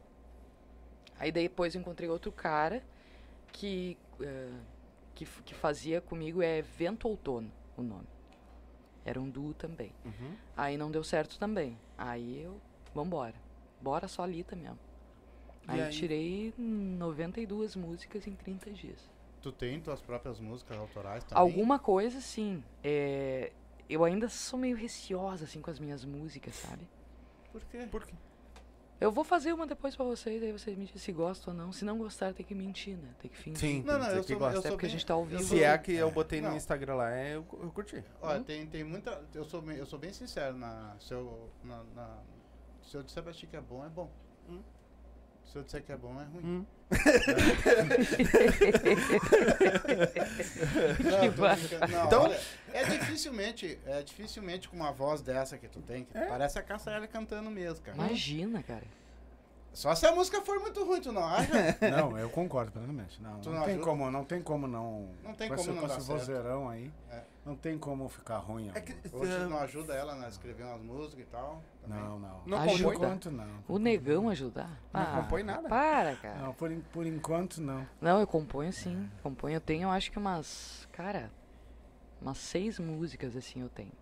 Aí depois eu encontrei outro cara que, eh, que, que fazia comigo, é Vento Outono o nome. Era um duo também. Uhum. Aí não deu certo também. Aí eu, vambora. Bora solita mesmo. E Aí, eu aí? tirei 92 músicas em 30 dias. Tu tem tuas próprias músicas autorais também? Alguma coisa, sim. É, eu ainda sou meio receosa, assim, com as minhas músicas, sabe? Por quê? Por quê? Eu vou fazer uma depois pra vocês, aí vocês me dizem se gostam ou não. Se não gostar, tem que mentir, né? Tem que fingir. Sim, Não, não, eu que sou, gostar. eu Até sou porque a bem- gente tá sou- Se é que eu botei no Não. Instagram lá, é, eu, eu curti. Olha, tem, tem muita. Eu sou, bem- eu sou bem sincero. Na, se, eu, na, na- se eu disser pra ti que é bom, é bom. Hum. Se eu disser que é bom, é ruim. Hum. Não, Então- olha, é dificilmente, é dificilmente com uma voz dessa que tu tem, que É. parece a Cassaela cantando mesmo, cara. Imagina, cara. Só se a música for muito ruim, tu não acha? Não, eu concordo plenamente. Não, não, não tem ajuda? como, não tem como não. Não tem com como esse, não com dar esse certo. vozeirão aí. É. Não tem como ficar ruim. É que. Hoje não ajuda ela a escrever umas músicas e tal. também. Não, não. Não Ajuda. por enquanto não. O negão ajudar? Não Ah, compõe nada. Para, cara. Não, por, por enquanto não. Não, eu componho sim. Componho. Eu tenho, eu acho que umas. Cara, umas seis músicas assim eu tenho.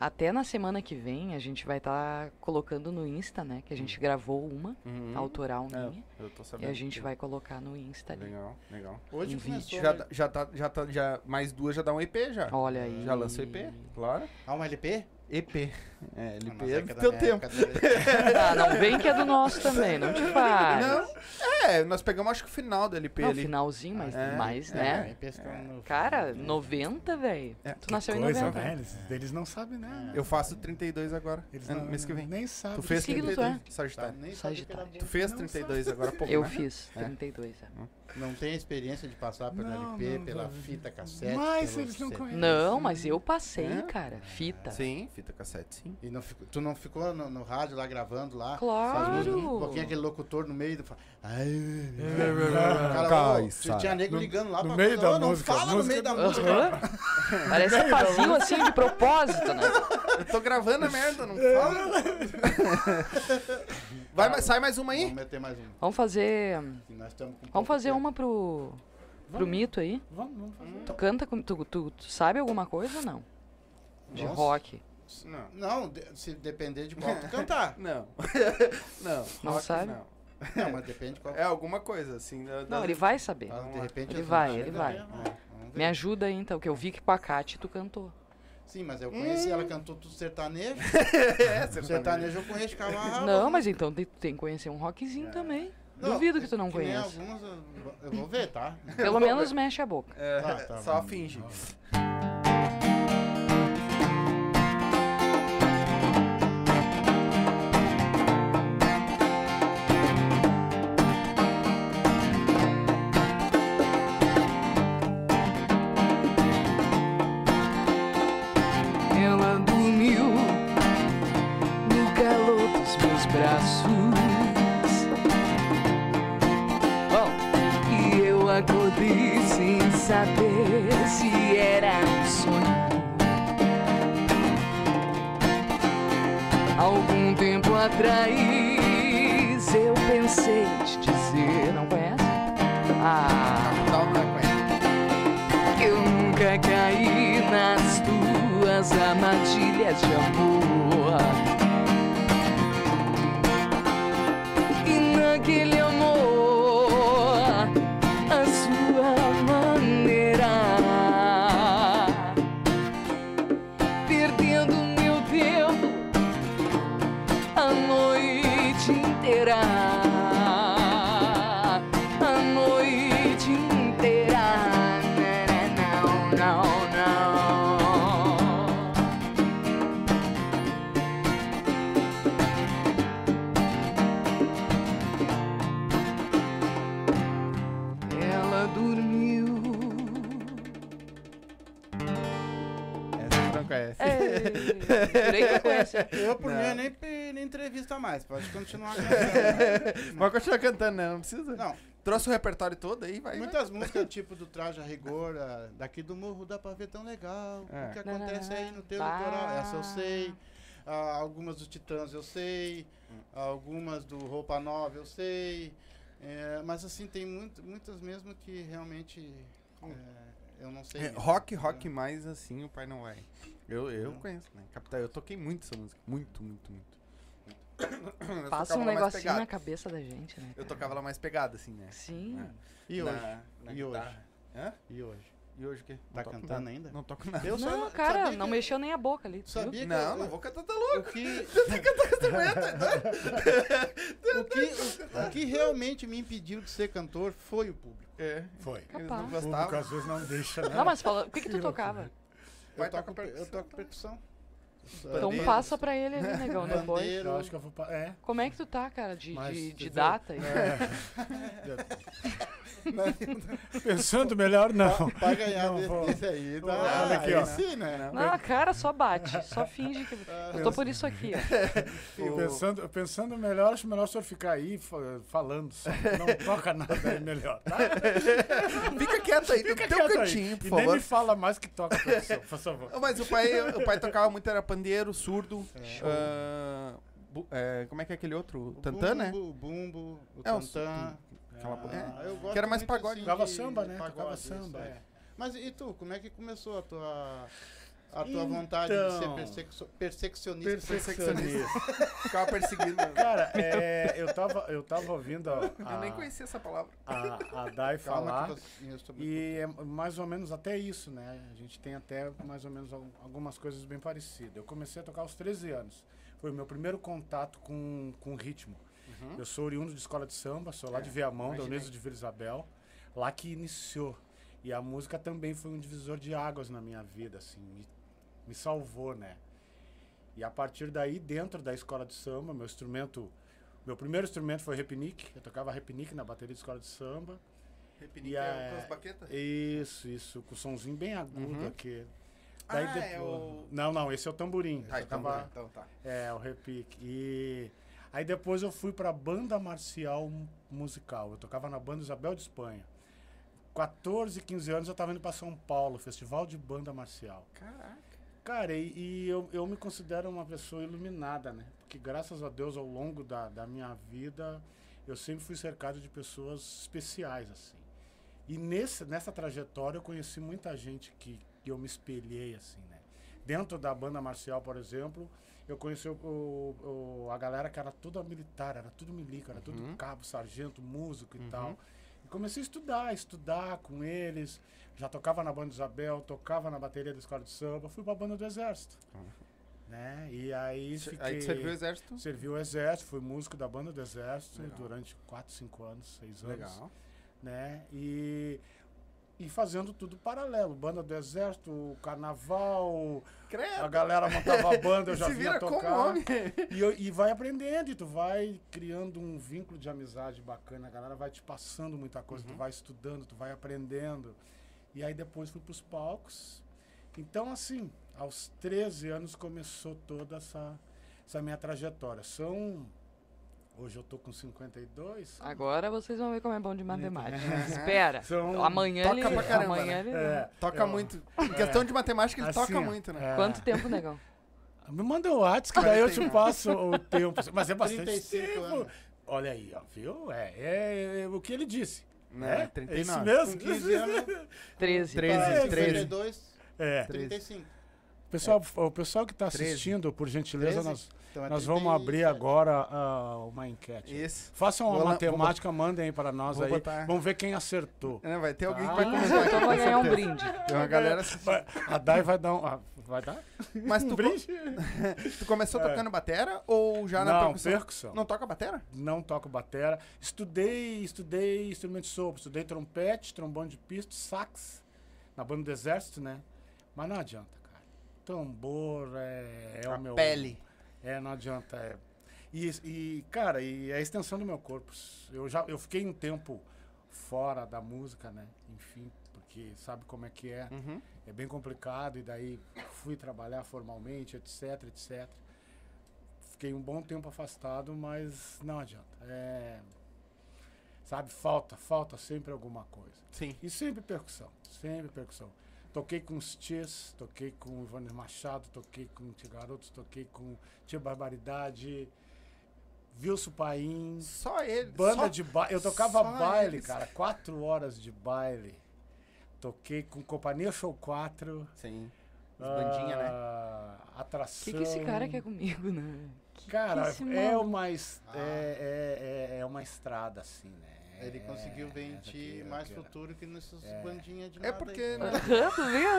Até na semana que vem a gente vai estar colocando no Insta, né? Que a gente gravou uma, uhum. autoral É, minha. eu tô E sabendo. a gente vai colocar no Insta ali. Legal, legal. Hoje Um começou. vídeo. Já, né? tá- já tá, já tá, já, mais duas já dá um EP já. Olha aí. Já lançou EP, claro. Ah, um LP? EP. É, LP é é que é do teu tempo. Ah, não vem que é do nosso também, não te faz. Não, é, nós pegamos acho que o final do LP Não, ali. finalzinho, mas, É, mas é. né? LP ficou no- Cara, 90, velho. É. Tu nasceu em Coisa, 90. né? Eles, eles não sabem, né? Eu faço 32 agora, Eles é, não, mês que vem. Nem sabem. Tu fez signo tu 32, é? Sagitário. Sagitário. Tu fez Não 32 agora pouco, Eu né? fiz É. 32, é. Não tem experiência de passar pelo Não, LP, não, pela não. fita cassete. Mas eles não conhecem. Não, mas eu passei, É? cara. Fita. Sim, fita cassete, sim. E não ficou- tu não ficou no, no rádio lá gravando lá? Claro. Faz um pouquinho aquele locutor no meio do. Ai, É, cara, Cai, tinha nego No- ligando lá no pra meio da não música, fala no música meio da do- música. Aham. Parece que faziam assim de propósito, né? Eu tô gravando a merda, não fala. Vai, mas sai mais uma aí? Vamos meter mais um. Vamos fazer. Vamos fazer tempo. uma pro. Pro Vamos. mito aí. Vamos, vamos fazer. Tu canta com. Tu, tu, tu sabe alguma coisa ou não? De Nossa. rock. Não. Não, de- se depender de qual tu cantar. Não. não. Não rock, sabe? Não. Não, mas depende de qual. É alguma coisa, assim. da- Não, das- ele vai saber. Ah, de repente Ele vai, Ah, ele vai. ver. Me ajuda aí então, que eu vi que com a Kate tu cantou. Sim, mas eu conheci, ela cantou tudo sertanejo. é, sertanejo. sertanejo eu conheço camarada. Não, mas então tem- tu tem que conhecer um rockzinho também. Duvido que tu não nem conheça. alguns eu, eu vou ver, tá? Pelo menos mexe a boca. É, Tá, tá, só vamos. finge. Ela Algum tempo atrás eu pensei te dizer, não conhece? Ah. Dá uma coisa. Eu nunca caí nas tuas armadilhas de amor. E naquele jurei que eu por Não. mim, eu nem, nem entrevista mais. Pode continuar cantando. Mas continua cantando, né? Não precisa. Não, Trouxe o repertório todo aí, vai. vai. muitas músicas, tipo do Traje a Rigor, ah, daqui do morro dá pra ver tão legal. É. O que acontece aí no teu Bah. litoral? Essa eu sei. Ah, algumas dos Titãs eu sei. Algumas do Roupa Nova eu sei. É, mas assim, tem muito, muitas mesmo que realmente é, eu não sei. É, rock, rock mais assim, o pai não vai. Eu, eu Não. conheço, né? Capital, eu toquei muito essa música. Muito, muito, muito. Eu Passa um negocinho na cabeça da gente, né? Eu cara? tocava ela mais pegada, assim, né? Sim. É. E hoje? Na, na E hoje? guitarra. Hã? E hoje? E hoje o quê? Tá Não cantando nada. ainda? Não toco nada. Eu só Não, cara, sabia não que- mexeu nem a boca ali. Sabia que Não, eu- não vou cantar, tá louco. O que, o, que, o, o que realmente me impediu de ser cantor foi o público. É. Foi. Eles Capaz. não O público gostavam. às vezes não deixa, né? Não, mas fala, o que que tu tocava? Eu toco, eu toco percussão. Então passa pra ele ali, negão, depois. Eu acho que eu vou. pa- É. Como é que tu tá, cara, de, Mas, de, de tu data? aí? Pensando melhor, não. Pra ganhar Não desse, vou. desse aí, tá? Olha aqui, ó. aí sim, né? Não, cara, só bate. Só finge que. Eu tô por isso aqui, ó. Pensando, pensando melhor, acho melhor o senhor ficar aí fa- falando só. Não toca nada aí melhor. Tá? Fica quieto aí, Fica no teu quieto aí. cantinho, por E nem favor. me fala mais que toca por favor. Mas o pai, o pai tocava muito, era pandeiro, surdo. ah, bu- é, como é que é aquele outro? O Tantã, né? bumbo, O bumbo, o É, o tantã. Aquela- Ah, é. eu gosto Que era mais muito, pagode. assim, Tocava samba, né? pagode, Tocava isso, samba, é. é. Mas e tu, como é que começou a tua, a tua Então, vontade de ser perseccio- perseccionista? Perfeccionista. Ficava perseguindo. Cara, é, eu, tava, eu tava ouvindo a, Eu nem a, conhecia essa palavra. a, a Dai falar. E é mais ou menos até isso, né? A gente tem até mais ou menos al- algumas coisas bem parecidas. Eu comecei a tocar aos 13 anos. Foi o meu primeiro contato com, com ritmo. Eu sou oriundo de escola de samba, sou lá É, de Viamão, da. Uniso de Vila Isabel. Lá que iniciou. E a música também foi um divisor de águas na minha vida, assim. Me, me salvou, né? E a partir daí, dentro da escola de samba, meu instrumento... Meu primeiro instrumento foi repinique. Eu tocava repinique na bateria de escola de samba. Repinique é é- com as baquetas? Isso, isso, com o somzinho bem agudo Uhum. aqui. Ah, Daí é depois- o- Não, não, esse é o tamborim. Tá, Eu então, tá, então tá. É, o repique. E aí depois eu fui pra banda marcial mu- musical. Eu tocava na banda Isabel de Espanha. 14, 15 anos eu tava indo pra São Paulo, Festival de Banda Marcial. Caraca. Cara, e, e eu, eu me considero uma pessoa iluminada, né? Porque graças a Deus, ao longo da, da minha vida, eu sempre fui cercado de pessoas especiais, assim. E nesse, nessa trajetória eu conheci muita gente que, que eu me espelhei, assim, né? Dentro da banda marcial, por exemplo, eu conheci o, o- o- a galera que era toda militar, era tudo milico, era Uhum. tudo cabo, sargento, músico e tal. Comecei a estudar, estudar com eles. Já tocava na banda Isabel, tocava na bateria da escola de samba, fui pra banda do exército. Né? E aí fiquei... Aí serviu o exército? Servi o exército, fui músico da banda do exército Legal. durante 4, 5 anos, 6 anos. Legal. Né? E, e fazendo tudo paralelo. Banda do exército, carnaval, Credo. a galera montava a banda, eu já vinha tocar. homem. E, eu- e vai aprendendo, e tu vai criando um vínculo de amizade bacana. A galera vai te passando muita coisa, Uhum. tu vai estudando, tu vai aprendendo. E aí depois fui pros palcos. Então, assim, aos 13 anos começou toda essa, essa minha trajetória. São. Hoje eu tô com 52. Agora vocês vão ver como é bom de matemática. Uhum. Espera. São- Amanhã Toca ele, pra caramba, amanhã né? ele- É, Toca eu- muito. Em questão de matemática, ele assim, toca muito, né? é. Quanto tempo, negão? Me manda o WhatsApp, que daí eu te 49. passo o tempo. Mas é bastante 35 tempo. anos. Olha aí, ó, viu? É, é, é o que ele disse. Né, É, 39. é isso mesmo? Com 15 anos, 13. 13, é, 13. 52, É. 35. Pessoal, o pessoal que está 13. assistindo, por gentileza, 13? nós, Então é nós vamos 37. abrir agora ah, uma enquete. Isso. Façam uma Vou lá- matemática, mandem aí para nós aí. botar. Vamos ver quem acertou. É, vai ter alguém que Ah, vai comentar. Então vai ganhar um brinde. Tem uma galera. Vai- A Dai vai dar um. ah, vai dar? Mas Um tu, brinde? tu começou tocando batera ou já na Não, percussão? percussão. Não toca batera? Não toco batera. Estudei, estudei instrumento de sopro. Estudei trompete, trombone de pisto, sax. Na banda do exército, né? Mas não adianta. Tambor é, é a o meu... pele. É, não adianta. É. E, e, cara, e é a extensão do meu corpo. Eu já eu fiquei um tempo fora da música, né? Enfim, porque sabe como é que é. Uhum. É bem complicado. E daí fui trabalhar formalmente, etc, etc. Fiquei um bom tempo afastado, mas não adianta. É, sabe, falta, falta sempre alguma coisa. Sim. E sempre percussão, sempre percussão. Toquei com os Tias, toquei com o Ivanes Machado, toquei com o Tia Garotos, toquei com Tia Barbaridade, Wilson Paim, Só ele. banda só... de baile. Eu tocava baile, eles. cara, quatro horas de baile. Toquei com Companhia Show 4. Sim. As bandinhas, né? ah, O Atração. que, que esse cara quer comigo, né? Que Cara, que é uma, Ah. é, é, é uma estrada, assim, né? Ele É, conseguiu ver em essa ti aqui, mais aqui, futuro que nessas É. bandinhas de É nada porque, aí. né? Tu viu?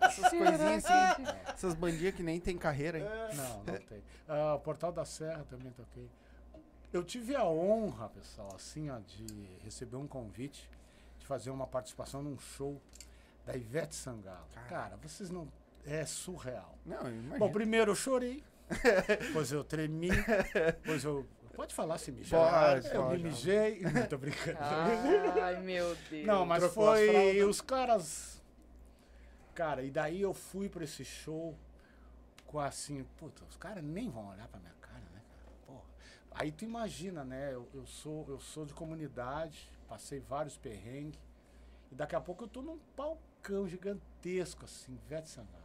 Essas coisinhas assim, essas bandinhas que nem tem carreira, hein? Não, não tem. Ah, Portal da Serra também toquei. Eu tive a honra, pessoal, assim, ó, de receber um convite de fazer uma participação num show da Ivete Sangalo. Cara, vocês não. É surreal. Não, imagina. Bom, primeiro eu chorei, depois eu tremi, depois eu. Pode falar se mijar. Pode, eu pode. me mijei. Não tô brincando. Ai, meu Deus. Não, mas Trocou foi os caras. Cara, e daí eu fui pra esse show com assim, puta, os caras nem vão olhar pra minha cara, né, cara? Porra. Aí tu imagina, né? Eu, eu sou, eu sou de comunidade, passei vários perrengues, e daqui a pouco eu tô num palcão gigantesco, assim, Ivete Sangalo.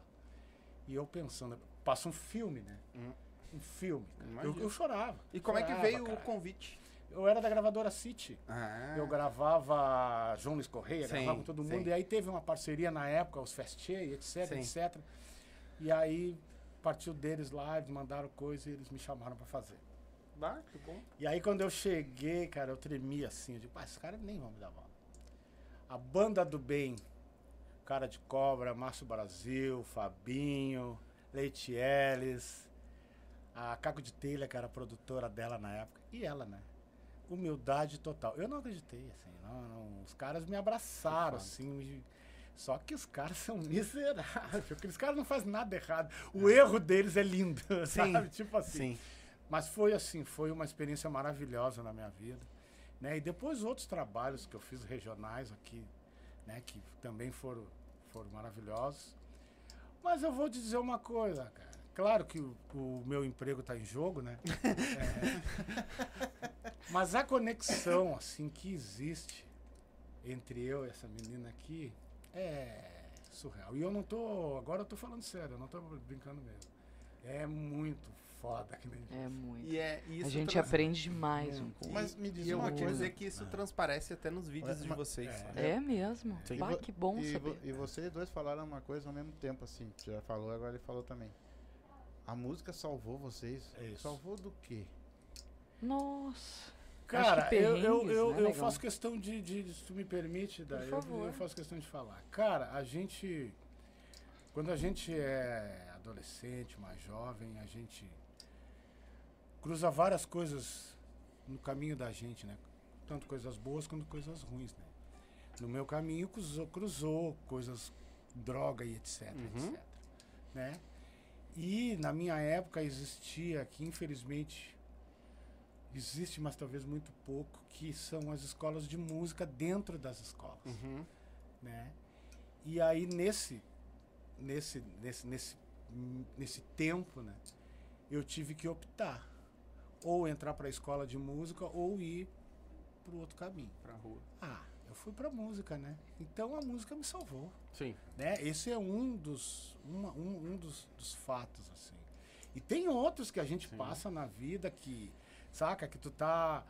E eu pensando, passa um filme, né? Hum. Um filme. Eu, eu chorava. E como é que chorava, veio cara. o convite? Eu era da gravadora City. Ah, Eu gravava João Luiz Correia, Sim, gravava com todo mundo. sim. E aí teve uma parceria na época, os Festier, etc, Sim. etc. E aí partiu deles lá, eles mandaram coisa e eles me chamaram pra fazer. Ah, que bom. E aí quando eu cheguei, cara, eu tremi assim. Eu digo, pá, esses caras nem vão me dar bola. A banda do bem, Cara de Cobra, Márcio Brasil, Fabinho, Leite Ellis, a Caco de Telha, que era a produtora dela na época, e ela, né? Humildade total. Eu não acreditei, assim, não, não. os caras me abraçaram, assim, me- só que os caras são miseráveis, aqueles caras não fazem nada errado. O erro deles é lindo, sabe? Tipo assim. Sim. Mas foi assim, foi uma experiência maravilhosa na minha vida. Né? E depois outros trabalhos que eu fiz regionais aqui, né? Que também foram, foram maravilhosos. Mas eu vou te dizer uma coisa, cara. Claro que o, o meu emprego está em jogo, né? É. Mas a conexão, assim, que existe entre eu e essa menina aqui é surreal. E eu não tô. Agora eu tô falando sério, eu não tô brincando mesmo. É muito foda que nem É muito. E é e isso A gente trans- aprende demais um Muito. com o Mas me diz E eu uma coisa. dizer que isso transparece até nos vídeos de Mas- vocês. é. É mesmo. E Bah, que bom e, vo- saber. e vocês dois falaram uma coisa ao mesmo tempo, assim. Já falou, agora ele falou também. A música salvou vocês. É isso. Salvou do quê? Nossa. Cara, que eu, eu, eu, né, eu faço questão de, de, se tu me permite, daí, eu, favor. eu faço questão de falar. Cara, a gente, quando a gente é adolescente, mais jovem, a gente cruza várias coisas no caminho da gente, né? Tanto coisas boas quanto coisas ruins, né? No meu caminho cruzou, cruzou coisas, droga e etc, Uhum. etc, né? E na minha época existia, que infelizmente existe, mas talvez muito pouco, que são as escolas de música dentro das escolas, Uhum. né? E aí nesse nesse nesse nesse nesse tempo, né, eu tive que optar ou entrar para a escola de música ou ir para o outro caminho. Pra rua. Ah, eu fui para música, né? Então a música me salvou Sim. né? Esse é um dos, uma- um, um dos, dos fatos, assim. E tem outros que a gente passa na vida que, saca, que tu tá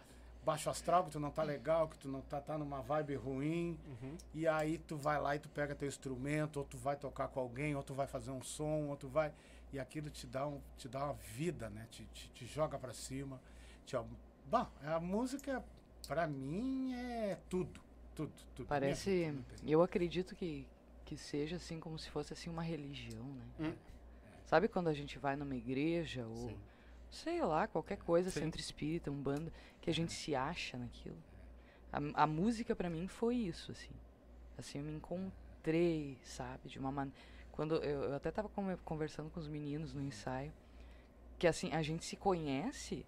baixo astral, que tu não tá legal, que tu não tá, tá numa vibe ruim, Uhum. e aí tu vai lá e tu pega teu instrumento, ou tu vai tocar com alguém, ou tu vai fazer um som, ou tu vai... E aquilo te dá, um, te dá uma vida, né? Te, te, te joga pra cima. Te, bom, a música, pra mim, é tudo. Tudo, tudo. Parece. Eu acredito que, que seja assim como se fosse assim uma religião, né? Hum. Sabe quando a gente vai numa igreja ou Sim. sei lá, qualquer coisa, Sim. centro espírita, um bando, que a gente se acha naquilo. A, a música pra mim foi isso, assim. Assim, eu me encontrei, sabe, de uma maneira. Quando eu, eu até tava conver- conversando com os meninos no ensaio, que assim, a gente se conhece,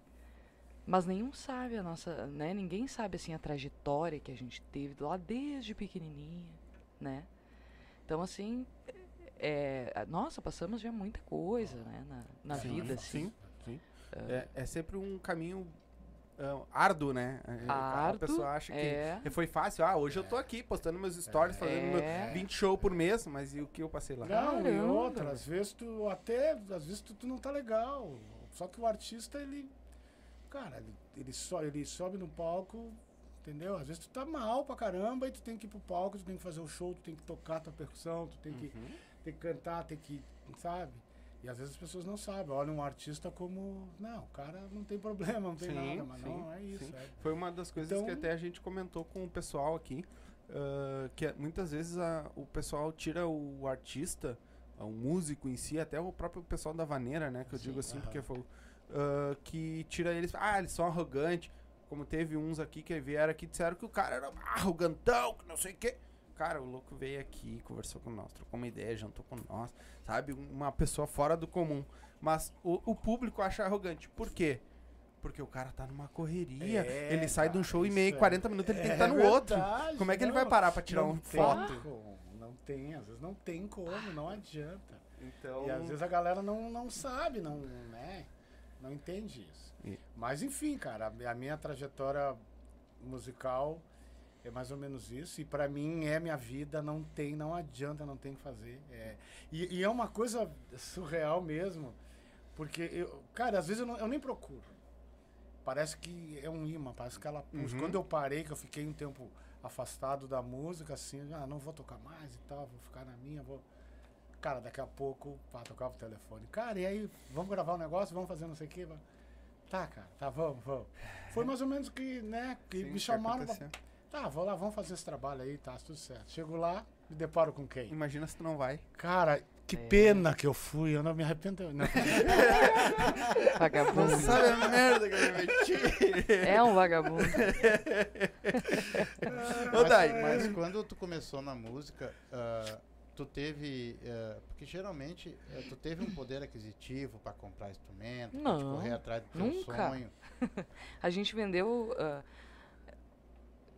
mas nenhum sabe a nossa, né? Ninguém sabe assim a trajetória que a gente teve lá desde pequenininha, né? Então assim, é, a- nossa, passamos já muita coisa, né, na, na Sim, vida, assim. Sim, sim. É, é sempre um caminho ah, árduo, né? A- a Árduo, pessoa acha que é. foi fácil. Ah, hoje eu tô aqui postando meus stories, fazendo É. meu 20 shows por mês, mas e o que eu passei lá? Não, e Caramba. outra, às vezes tu até, às vezes tu, tu não tá legal. Só que o artista, ele, cara, ele, ele, so, ele sobe no palco, entendeu? Às vezes tu tá mal pra caramba e tu tem que ir pro palco, tu tem que fazer o show, tu tem que tocar tua percussão, tu tem que, tem que cantar, tem que, sabe? E às vezes as pessoas não sabem, olham um artista como, não, o cara não tem problema, não tem Sim, nada, mas sim, não é isso. é. Foi uma das coisas Então- que até a gente comentou com o pessoal aqui, ah, que é- muitas vezes a- o pessoal tira o artista, o músico em si, até o próprio pessoal da vaneira, né, que eu Sim, digo assim, aham. porque foi ah, que tira eles, ah, eles são arrogantes, como teve uns aqui que vieram aqui disseram que o cara era arrogantão, que não sei o quê. Cara, o louco veio aqui, conversou com nós, trocou uma ideia, jantou com nós, sabe? Uma pessoa fora do comum. Mas o, o público acha arrogante. Por quê? Porque o cara tá numa correria. É, ele sai de um cara, show e meio, é- 40 minutos, ele tem que estar no É outro. verdade, Como é que ele não, vai parar pra tirar uma foto? como, não tem, às vezes não tem como, não adianta. Então, E às vezes a galera não, não sabe, não, né? Não entende isso. E- Mas enfim, cara, a, minha trajetória musical é mais ou menos isso. E pra mim é minha vida, não tem, não adianta, não tem o que fazer. É, e, e é uma coisa surreal mesmo. Porque, eu, cara, às vezes eu, não- eu nem procuro. Parece que é um imã, parece que ela puxa. Uhum. Quando eu parei, que eu fiquei um tempo afastado da música, assim, ah, não vou tocar mais e tal, vou ficar na minha, vou. Cara, daqui a pouco, pá, tocava o telefone. Cara, e aí, vamos gravar um negócio, vamos fazer não sei o quê? Tá, cara, tá, vamos, vamos. Foi mais ou menos que, né, que sim, me que chamaram pra, aconteceu. Tá, vou lá, vamos fazer esse trabalho aí, tá, tudo certo. Chego lá, me deparo com quem? Imagina se tu não vai. Cara, que É. pena que eu fui, eu não me arrependo. Não. Vagabundo. Sabe a merda que eu me meti? É um vagabundo. Ô, Dai, Mas, mas quando tu começou na música, ah, tu teve. ah, porque geralmente eh, tu teve um poder aquisitivo pra comprar instrumento, pra te correr atrás do teu nunca. sonho. A gente vendeu. ah,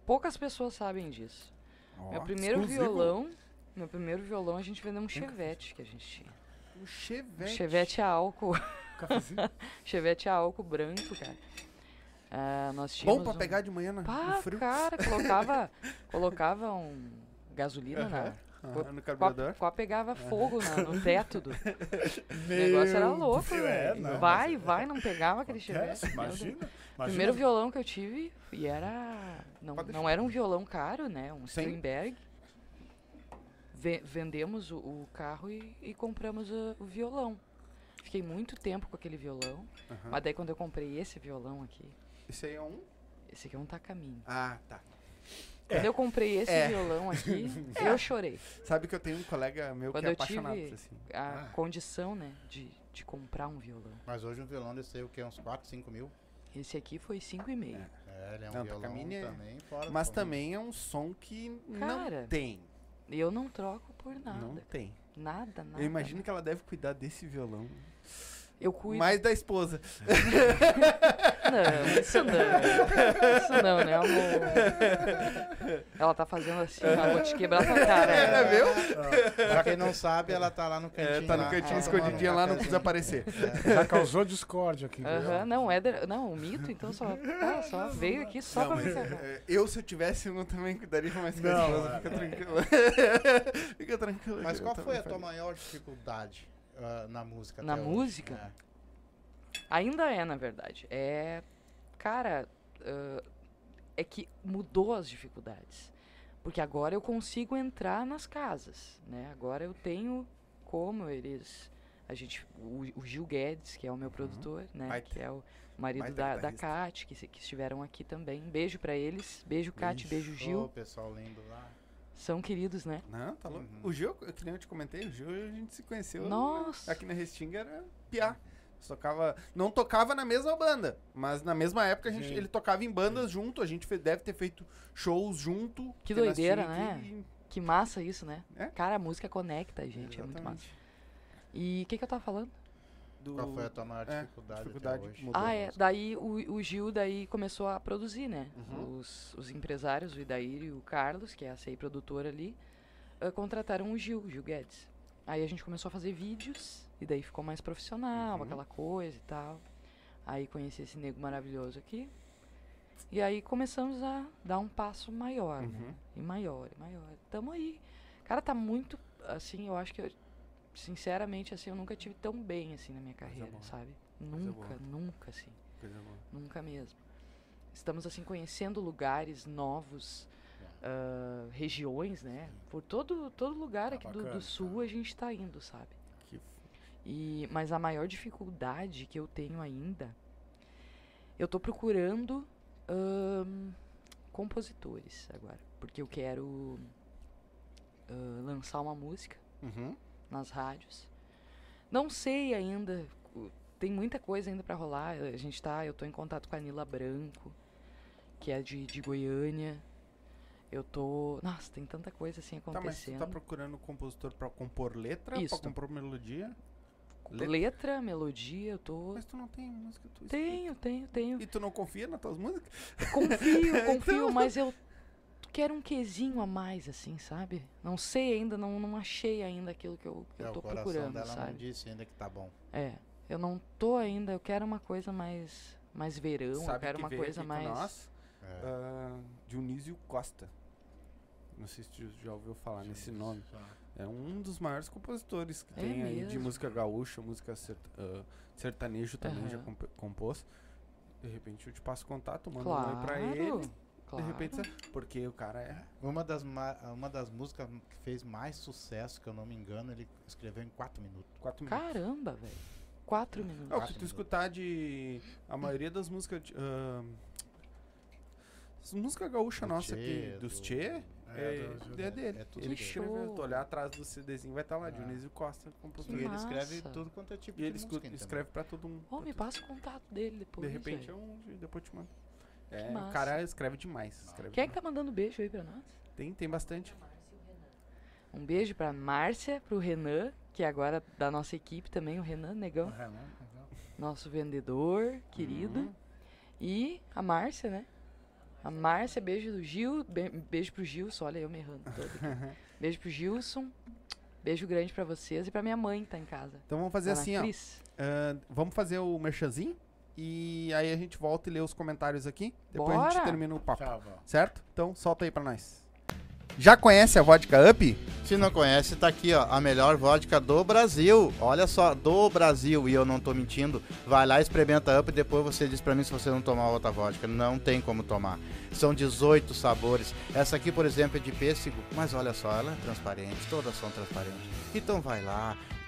poucas pessoas sabem disso. Ó, meu primeiro exclusivo. violão, meu primeiro violão a gente vendeu um chevette que a gente tinha. Um Um chevette. chevette a álcool. Chevette a álcool branco, cara. Ah, nós tínhamos Bom pra um- pegar de manhã na- Pá, no frio. cara, colocava, colocava um gasolina na, Aham, no Qual, carburador. qual pegava fogo na- no teto do. O negócio era louco, É, velho. vai, mas- vai, não pegava aquele chevette. Imagina. imagina. Primeiro violão que eu tive e era. Não, Pode não era um violão caro, né? Um Sim. Steinberg. Ve- vendemos o, o carro e, e compramos o, o violão. Fiquei muito tempo com aquele violão. Aham. Mas daí quando eu comprei esse violão aqui, Esse aí é um. esse aqui é um tacaminho. Ah, tá. Quando eu comprei esse É. violão aqui, eu chorei. Sabe que eu tenho um colega meu Quando que é eu apaixonado tive- por assim. A Ah. condição, né, de, de comprar um violão. Mas hoje um violão desse aí, o quê? Uns 4, 5 mil? Esse aqui foi 5,5. É, ele é um Não, violão Takamine é- também fora do Mas também é um som que Cara, não tem. Eu não troco por nada. Não tem. Nada, nada. Eu imagino que ela deve cuidar desse violão. Eu cuido. Mais da esposa. Não, isso não. Isso não, né, amor? Ela tá fazendo assim, ó, vou te quebrar tua cara. É, né? viu? Pra quem não sabe, ela tá lá no cantinho. É, tá no cantinho escondidinha lá, não precisa aparecer. Já causou discórdia aqui. Aham, não, Éder. Não, o mito, então só. Ah, só veio aqui só Não, pra me é, eu, se eu tivesse, eu não também cuidaria mais Não, esposa. é, Fica é. tranquilo. Fica tranquilo. Mas eu qual foi a tua maior dificuldade ah, na música? Na até hoje? música? É. Ainda é, na verdade. É. Cara, ah, é que mudou as dificuldades. Porque agora eu consigo entrar nas casas, né? Agora eu tenho como eles. A gente, o, o Gil Guedes, que é o meu produtor, né? Baita. Que é o marido Baita da, da. Kat, que, que estiveram aqui também. Beijo pra eles. Beijo, Kat, beijo, Ô, Gil. pessoal lindo lá. São queridos, né? Não, tá louco. Uhum. O Gil, que nem eu te comentei, o Gil a gente se conheceu. Nossa. Aqui na Restinga era piá. Tocava, não tocava na mesma banda, mas na mesma época a gente, Sim. ele tocava em bandas junto. A gente fe- deve ter feito shows junto. Que doideira, né? aqui Que massa isso, né? É? Cara, a música conecta a gente, é muito massa. Exatamente. E o que, que eu tava falando? Do- Qual foi a tua maior é, dificuldade, dificuldade até hoje? mudou. Ah, é. Daí o, o Gil daí começou a produzir, né? Uhum. Os, os empresários, o Idair e o Carlos, que é a CI produtora ali, ah, contrataram o Gil, o Gil Guedes. Aí a gente começou a fazer vídeos, e daí ficou mais profissional, Uhum. aquela coisa e tal. Aí conheci esse nego maravilhoso aqui. E aí começamos a dar um passo maior, né? Uhum. E maior, e maior. Tamo aí. Cara, tá muito, assim, eu acho que, eu, sinceramente, assim, eu nunca tive tão bem, assim, na minha carreira, boa. sabe? Nunca, nunca, assim. Nunca mesmo. Estamos, assim, conhecendo lugares novos, ah, regiões, né? Por todo, todo lugar Tá aqui do, bacana, do sul cara. a gente tá indo, sabe? Que f- E, mas a maior dificuldade que eu tenho ainda, eu tô procurando ahn, compositores agora. Porque eu quero ah, lançar uma música Uhum. Nas rádios. Não sei ainda, tem muita coisa ainda pra rolar. A gente tá, eu tô em contato com a Nila Branco, que é de, de Goiânia. Eu tô, nossa, tem tanta coisa assim Tá, mas acontecendo. tá procurando compositor pra compor letra, Isso. pra compor melodia? Letra, melodia, eu tô Mas tu não tem música tu Tenho, tenho, tenho. escrita. E tu não confia nas tuas músicas? Confio, confio, Então. mas eu quero um quesinho a mais, assim, sabe? Não sei ainda, não, não achei ainda aquilo que eu, que É, eu o tô coração procurando, dela não sabe? disse ainda que tá bom. É, eu não tô ainda, eu quero uma coisa mais, mais verão, eu Sabe quero que uma coisa mais... nós? É. Ah, Dionísio Costa. Não sei se tu já ouviu falar nesse nome. É um dos maiores compositores que É tem aí de mesmo? música gaúcha, música serta- ah, sertanejo também já Aham. comp- compôs. De repente eu te passo contato, mando um oi Claro, pra ele. Claro. De repente, porque o cara é. Uma das, ma- uma das músicas que fez mais sucesso, que eu não me engano, ele escreveu em 4 minutos. Quatro minutos. Caramba, velho. Quatro minutos. É, o que tu minutos. escutar de. A maioria das músicas. De, ah, as músicas gaúcha Do nossa Tchê, aqui, dos do- Tchê, É, é, do- é dele. é tudo ele escreveu. Tu olhar atrás do CDzinho vai estar lá, Ah. Dionísio Costa, E compositor. ele massa. escreve tudo quanto é tipo E ele escuta- música. escreve pra todo mundo. Pra me passa o contato dele depois. De repente é um. Depois te mando. É, o massa. cara escreve demais. Escreve Quem é que tá mandando beijo aí pra nós? Tem, tem bastante. Um beijo pra Márcia, pro Renan, que é agora da nossa equipe também, o Renan Negão, É, né? nosso vendedor querido. Uhum. E a Márcia, né? A Márcia, beijo do Gil. be- Beijo pro Gilson. Olha, eu me errando todo aqui. Beijo pro Gilson. Beijo grande pra vocês e pra minha mãe que tá em casa. Então vamos fazer assim, ó. Cris. Ah, vamos fazer o merchanzinho e aí a gente volta e lê os comentários aqui. Depois a gente Bora. termina o papo. Tchau. Certo? Então solta aí pra nós. Já conhece a vodka Up? Se não conhece, tá aqui, ó, a melhor vodka do Brasil. Olha só, do Brasil, e eu não tô mentindo. Vai lá, experimenta Up e depois você diz pra mim se você não tomar outra vodka. Não tem como tomar. São 18 sabores. Essa aqui, por exemplo, é de pêssego, mas olha só, ela é transparente, todas são transparentes. Então vai lá,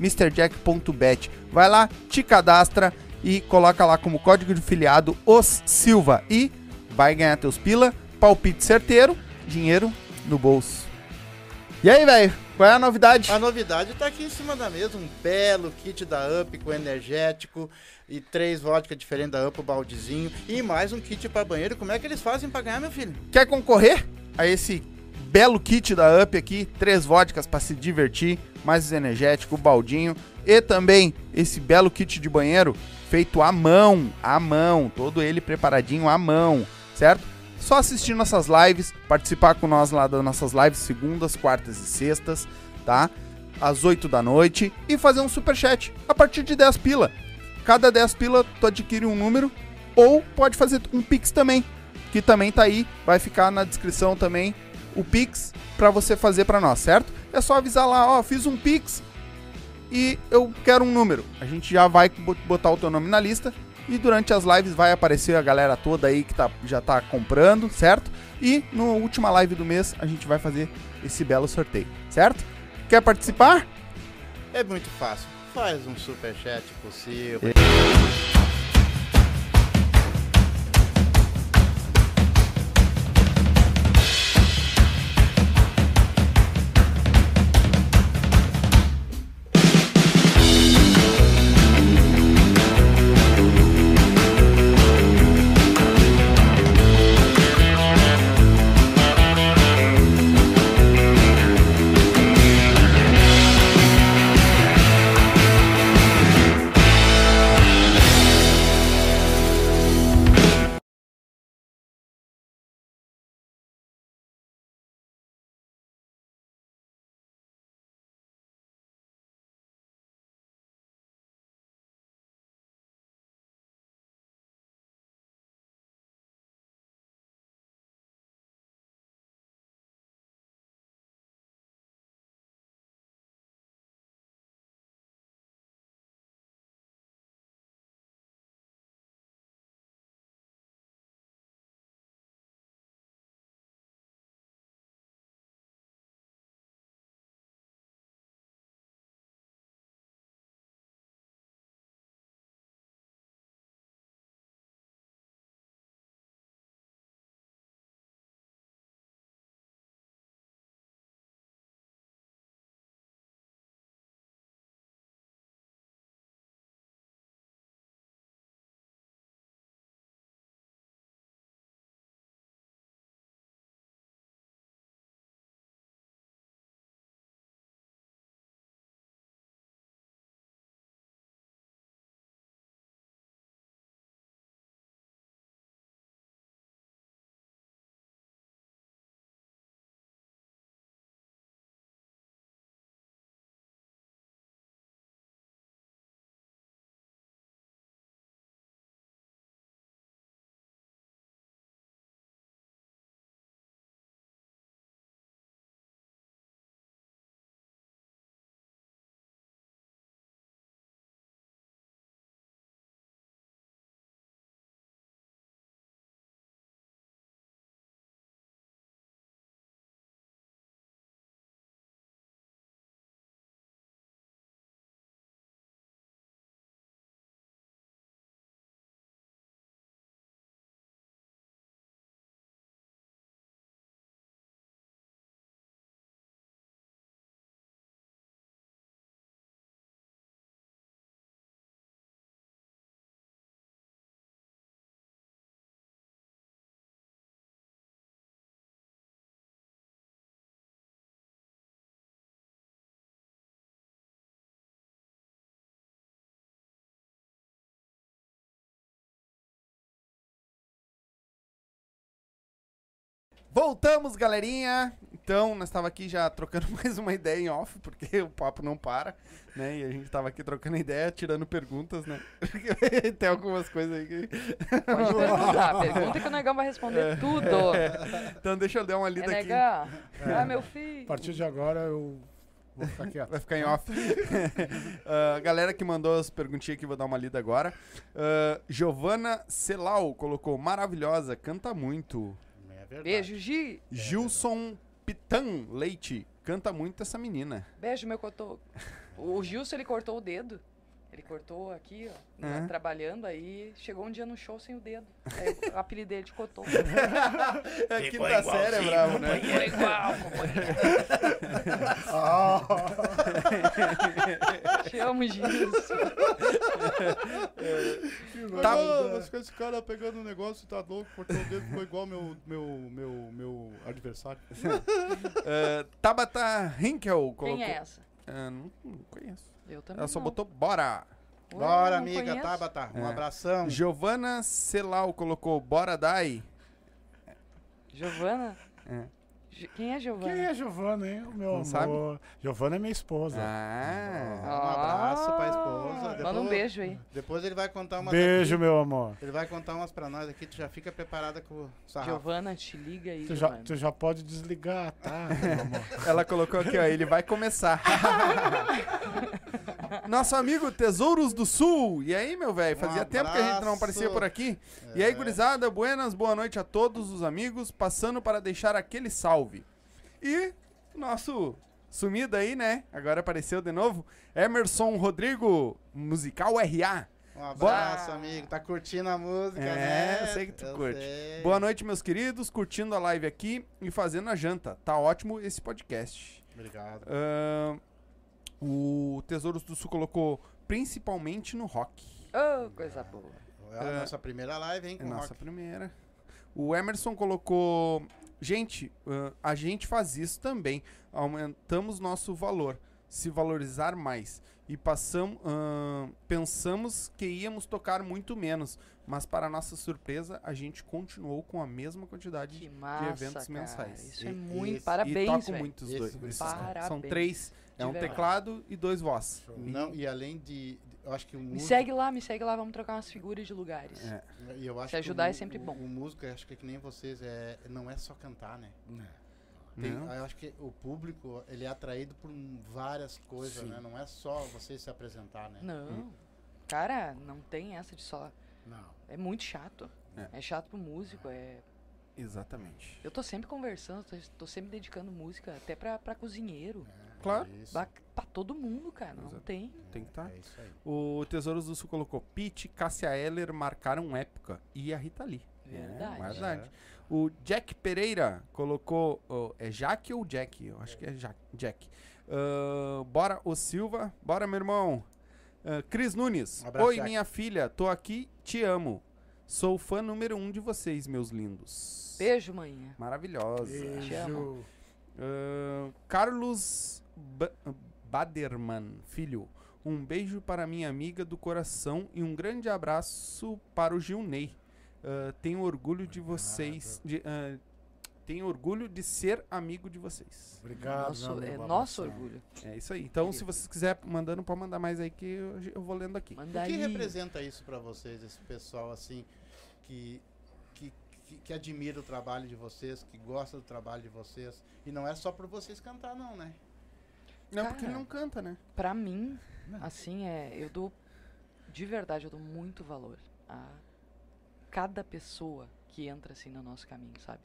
MrJack.bet. Vai lá, te cadastra e coloca lá como código de filiado os Silva e vai ganhar teus pila, palpite certeiro, dinheiro no bolso. E aí, velho? Qual é a novidade? A novidade tá aqui em cima da mesa, um belo kit da Up com energético e três vodka diferentes da Up, o baldezinho e mais um kit pra banheiro. Como é que eles fazem pra ganhar, meu filho? Quer concorrer a esse belo kit da Up aqui? Três vodkas para se divertir, mais energético, baldinho e também esse belo kit de banheiro feito à mão, à mão, todo ele preparadinho à mão, certo? Só assistir nossas lives, participar com nós lá das nossas lives segundas, quartas e sextas, tá? Às 8 da noite e fazer um super chat a partir de 10 pila. Cada 10 pila tu adquire um número ou pode fazer um pix também, que também tá aí, vai ficar na descrição também o Pix para você fazer para nós, certo? É só avisar lá, ó, fiz um Pix e eu quero um número. A gente já vai bo- botar o teu nome na lista e durante as lives vai aparecer a galera toda aí que tá, já tá comprando, certo? E na última live do mês a gente vai fazer esse belo sorteio, certo? Quer participar? É muito fácil. Faz um superchat possível. Voltamos, galerinha! Então, nós estava aqui já trocando mais uma ideia em off, porque o papo não para, né? E a gente tava aqui trocando ideia, tirando perguntas, né? Tem algumas coisas aí que... Pode perguntar. Pergunta que o negão vai responder tudo. Então deixa eu dar uma É lida aqui. negão. É. Ah, meu A filho. partir de agora eu vou ficar quieto. Vai ficar em off. Ah, galera que mandou as perguntinhas aqui, vou dar uma lida agora. Ah, Giovana Celau colocou maravilhosa, canta muito. Verdade. Beijo, Gi. Gilson Pitan Leite, canta muito essa menina. Beijo, meu cotoco. O Gilson, ele cortou o dedo. Ele cortou aqui, ó, É. trabalhando, aí chegou um dia no show sem o dedo. Aí eu apelidei ele de cotoco. É quinta série, é bravo, né? Foi igual, companheiro. Ah, Te amo, Gilson. Tá. Ah, mas com esse cara pegando o negócio, tá louco, cortou o dedo, ficou igual meu, meu, meu, meu adversário. Ah, Tabata Henkel colocou... Quem é essa? Ah, não, não conheço. Eu também Ela só não. botou bora. Ué, Bora, amiga, conheço. Tabata. Um É. abração. Giovana Celau colocou bora dai. Giovana? É. Quem é Giovana? quem é Giovana, hein? O meu Não amor. sabe? Giovana é minha esposa. Ah. Um abraço pra esposa. Manda Depois- um beijo aí. Depois ele vai contar umas Beijo, aqui. meu amor. Ele vai contar umas pra nós aqui, tu já fica preparada com o sarrafo. Giovana, te liga aí, Tu já, tu já pode desligar, tá, meu amor? Ela colocou aqui, ó, ele vai começar. Nosso amigo Tesouros do Sul. E aí, meu velho? Fazia tempo que a gente não aparecia por aqui. E aí, É. gurizada, buenas, boa noite a todos os amigos. Passando para deixar aquele salve. E nosso sumido aí, né? Agora apareceu de novo. Emerson Rodrigo, musical RA. Um abraço, Boa. amigo. Tá curtindo a música, É, né? eu sei que tu Eu curte. sei. Boa noite, meus queridos. Curtindo a live aqui e fazendo a janta. Tá ótimo esse podcast. Obrigado. Ahn, o Tesouros do Sul colocou principalmente no rock. Oh, coisa boa. É a nossa primeira live, hein, É com nossa rock. primeira. O Emerson colocou. Gente, ahn, a gente faz isso também. Aumentamos nosso valor. Se valorizar mais. E passamos, ahn, pensamos que íamos tocar muito menos. Mas, para nossa surpresa, a gente continuou com a mesma quantidade Que de massa, eventos cara. mensais. Isso é E- muito... isso. e Parabéns, toco velho. muitos Esse- dois. caras. São Parabéns. três. É um teclado e dois voz. Não, e além de. Eu acho que o Me músico. segue lá, me segue lá, vamos trocar umas figuras de lugares. É. E eu acho Se que ajudar o, é sempre o- bom. O, músico, eu acho que é que nem vocês, é, não é só cantar, né? Tem- Não. eu acho que o público, ele é atraído por várias coisas, Sim. né? Não é só você se apresentar, né? Não. Cara, não tem essa de só. Não. É muito chato. É. É, chato pro músico. É... Exatamente. Eu tô sempre conversando, tô, tô sempre dedicando música, até pra, pra cozinheiro. Claro. Isso. Ba- Pra todo mundo, cara. Não Exato. tem. Tem que estar. É isso aí. O Tesouros do Sul colocou Pete, Cássia Eller marcaram época. E a Rita Lee. Verdade. É, verdade. O Jack Pereira colocou. ó, é Jack ou Jack? Eu acho que é Jack. Jack. Ah, bora, o Silva. Bora, meu irmão. Ah, Cris Nunes. Um abraço, Oi, Jack. minha filha. Tô aqui, te amo. Sou fã número um de vocês, meus lindos. Beijo, manhã. Maravilhosa. Te amo. Beijo. Ah, Carlos Ba- Baderman, filho. Um beijo para minha amiga do coração e um grande abraço para o Gilney. Ah, tenho orgulho de vocês. De, ah, tenho orgulho de ser amigo de vocês. Obrigado, Nosso, é nosso orgulho. É isso aí. Então, se vocês quiserem mandando, pode mandar mais aí que eu, eu vou lendo aqui. Manda O que aí. representa isso pra vocês, esse pessoal assim, que, que, que, que admira o trabalho de vocês, que gosta do trabalho de vocês? E não é só por vocês cantar, não, né? Não, porque ele Cara. não canta, né? Pra mim, Não. assim, é, eu dou. De verdade, eu dou muito valor a cada pessoa que entra assim no nosso caminho, sabe?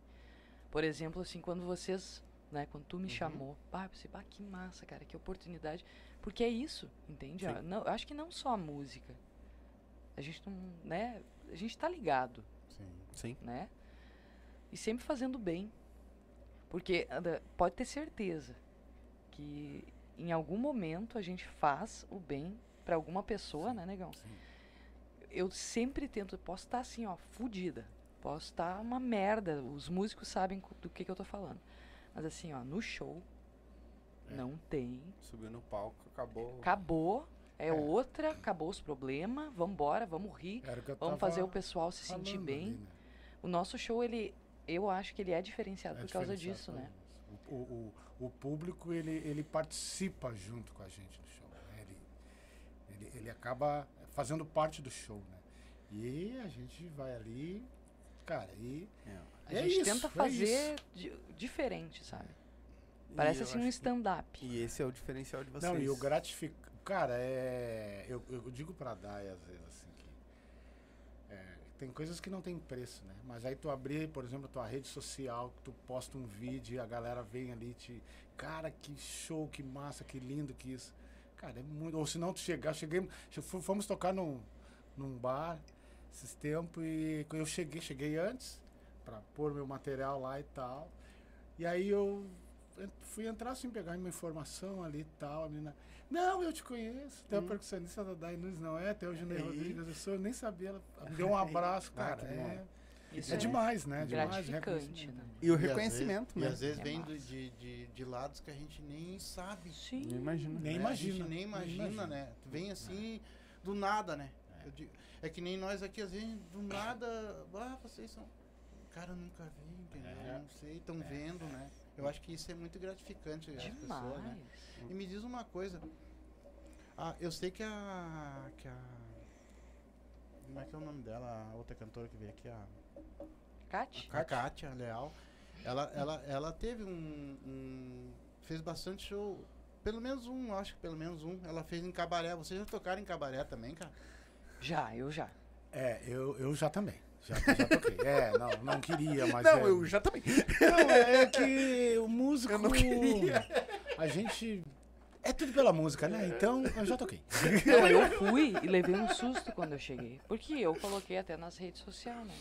Por exemplo, assim, quando vocês, né, quando tu me chamou, pá, eu pensei, pá, que massa, cara, que oportunidade. Porque é isso, entende? Ah, Não, eu acho que não só a música. A gente não, né? A gente tá ligado, Sim. Sim. né? E sempre fazendo bem. Porque anda, pode ter certeza que em algum momento a gente faz o bem pra alguma pessoa, né, negão? Sim. Eu sempre tento, posso estar assim, ó, fudida. Posso estar uma merda. Os músicos sabem do que, que eu tô falando. Mas assim, ó, no show não tem. Subiu no palco, acabou. Acabou. É, É. outra, acabou os problemas. Vamos embora, vamos rir. Vamos fazer o pessoal se sentir bem. ali, né? O nosso show, ele eu acho que ele é diferenciado É por causa disso, por né? O, o, o, público, ele, ele participa junto com a gente do show. né? Ele, ele, ele acaba fazendo parte do show, né? E a gente vai ali, cara, e... A É gente isso, tenta é fazer di- diferente, sabe? Parece E assim um acho que- stand-up. E esse é o diferencial de vocês. Não, e o gratificante. Cara, é. Eu, eu digo pra Dai às vezes assim é, tem coisas que não tem preço, né? Mas aí tu abrir, por exemplo, tua rede social, tu posta um vídeo e a galera vem ali te. Cara, que show, que massa, que lindo que isso. Cara, é muito. Ou se não, tu chegar, cheguei. Fomos tocar num, num bar esses tempos e eu cheguei, cheguei antes pra pôr meu material lá e tal. E aí eu fui entrar assim, pegar uma informação ali e tal. A menina, não, eu te conheço. Tem a percussionista da Dai Nunes, não é? Tem o Junei Rodrigues, eu sou, eu nem sabia. Ela me deu um abraço, Ah, cara. que é. Isso é demais, né? Demais, né? E o reconhecimento, né? E às vezes É vem de, de, de lados que a gente nem sabe. Sim. Eu imagino. Nem né? imagina. A gente nem imagina, imagina. né? Vem assim, do nada, né? Eu digo- é que nem nós aqui, às vezes, do nada. Ah, vocês são. Cara, eu nunca vi, entendeu? É. Não sei, estão vendo, né? Eu acho que isso é muito gratificante às pessoas, Demais. né? E me diz uma coisa. Ah, eu sei que a. que a. Como é que é o nome dela? A outra cantora que veio aqui, a. Kat? A Kátia Leal. Ela, ela, ela teve um, um- Fez bastante show. Pelo menos um, acho que pelo menos um. Ela fez em cabaré. Vocês já tocaram em cabaré também, cara? Já, eu já. É, eu, eu já também. Já, já toquei. É, não, não queria, mas. Não, é, eu já também. Não, é que o músico. Eu não queria. A gente. É tudo pela música, né? Então eu já toquei. Não, eu fui e levei um susto quando eu cheguei. Porque eu coloquei até nas redes sociais, né?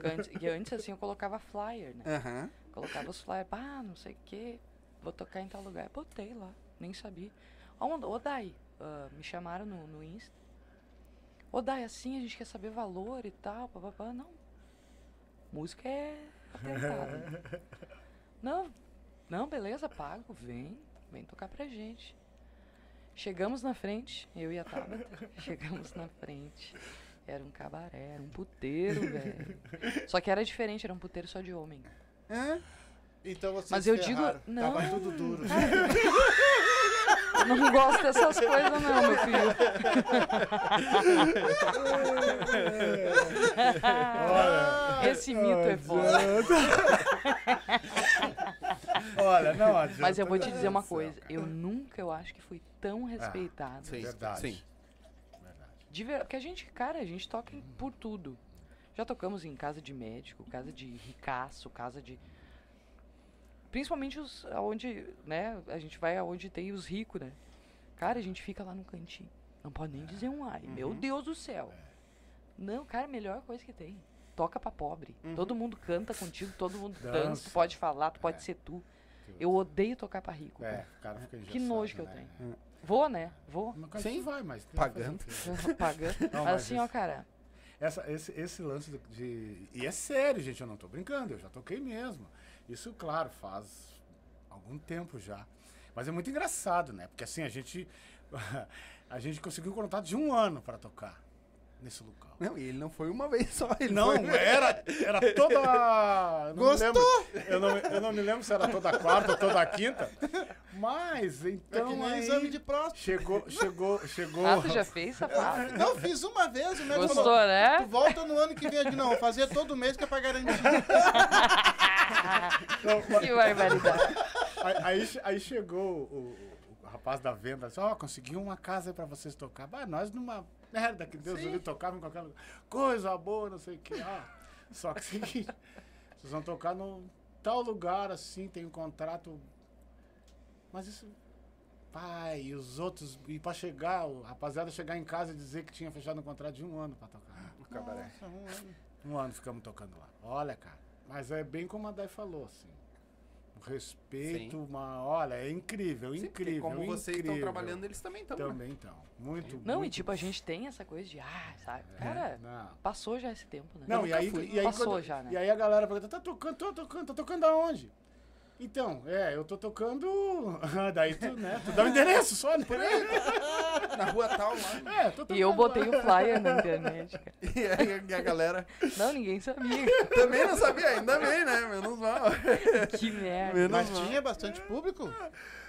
Que antes, e antes, assim, eu colocava flyer, né? Aham. Colocava os flyers, ah, não sei o quê, vou tocar em tal lugar. Botei lá, nem sabia. Ô, Dai, ah, me chamaram no, no Insta. Ô Dai, assim, a gente quer saber valor e tal, papapá. Não. Música é não, não, beleza, pago, vem, vem tocar pra gente. Chegamos na frente, eu e a Tabata, chegamos na frente. Era um cabaré, era um puteiro, velho. Só que era diferente, era um puteiro só de homem. Hã? Então vocês Mas eu digo- não. Tava tudo duro. Eu não gosto dessas coisas, não, meu filho. Esse mito é foda. Olha, não adianta. Mas eu vou te dizer uma coisa. Eu nunca, eu acho que fui tão respeitado. Sim, Verdade. sim. Verdade. De ver... Porque a gente, cara, a gente toca por tudo. Já tocamos em casa de médico, casa de ricaço, casa de. Principalmente os aonde, né? A gente vai aonde tem os ricos, né? Cara, a gente fica lá no cantinho. Não pode nem dizer um ai. Meu Deus do céu. Não, cara, a melhor coisa que tem. Toca pra pobre. Todo mundo canta contigo, todo mundo dança, Dança. tu pode falar, tu pode ser tu. Eu odeio tocar pra rico. É, cara. o cara fica Que nojo que eu né? tenho. Vou, né? Vou. Sim. tu vai, mas. Pagando. Pagando. Não, Mas assim, ó, isso- cara. Essa, esse, esse lance do- de. E é sério, gente, eu não tô brincando, eu já toquei mesmo. Isso, claro, faz algum tempo já. Mas é muito engraçado, né? Porque assim, a gente. A gente conseguiu um contrato de um ano para tocar nesse local. Não, e ele não foi uma vez só. Ele Não, foi... era, era toda. não Gostou? lembro- eu, não, eu não me lembro se era toda quarta ou toda quinta. Mas, É então. que nem aí, exame de próstata. Chegou, chegou, chegou. Ah, tu já fez, safado? Não, fiz uma vez, o médico Gostou, falou, né? tu volta no ano que vem. Eu não, fazer todo mês que é pra garantir. Que barbaridade. Aí, aí, che- aí chegou o, o rapaz da venda, disse, ó, consegui uma casa aí pra vocês tocar. Bah, nós numa merda que Deus ali tocava em qualquer lugar. Coisa boa, não sei o que. Ah, só que seguinte, vocês vão tocar no tal lugar assim, tem um contrato. Mas isso. Pai, e os outros. E pra chegar, o rapaziada chegar em casa e dizer que tinha fechado um contrato de um ano pra tocar. No cabaré. Um ano. Um ano ficamos tocando lá. Olha, cara. Mas é bem como a Dai falou, assim. O respeito, uma. Olha, é incrível, Sim, incrível. como vocês estão incrível. trabalhando, eles também estão. né? Também então. Muito, Não, e muito- tipo, a gente tem essa coisa de, ah, sabe? É, Cara, não. passou já esse tempo, né? Não, e aí, e aí, Passou quando- já, né? e aí a galera pergunta, tá tocando, tô tocando, tá tocando aonde? Então, é, eu tô tocando. Daí tu, né? Tu dá o endereço só, né? Na rua tal lá. É, tô tocando. E eu botei o flyer na internet, cara. E aí e a galera Não, ninguém sabia. também não sabia, ainda bem, né? Menos mal. Que merda. Menos Mas mal. tinha bastante público?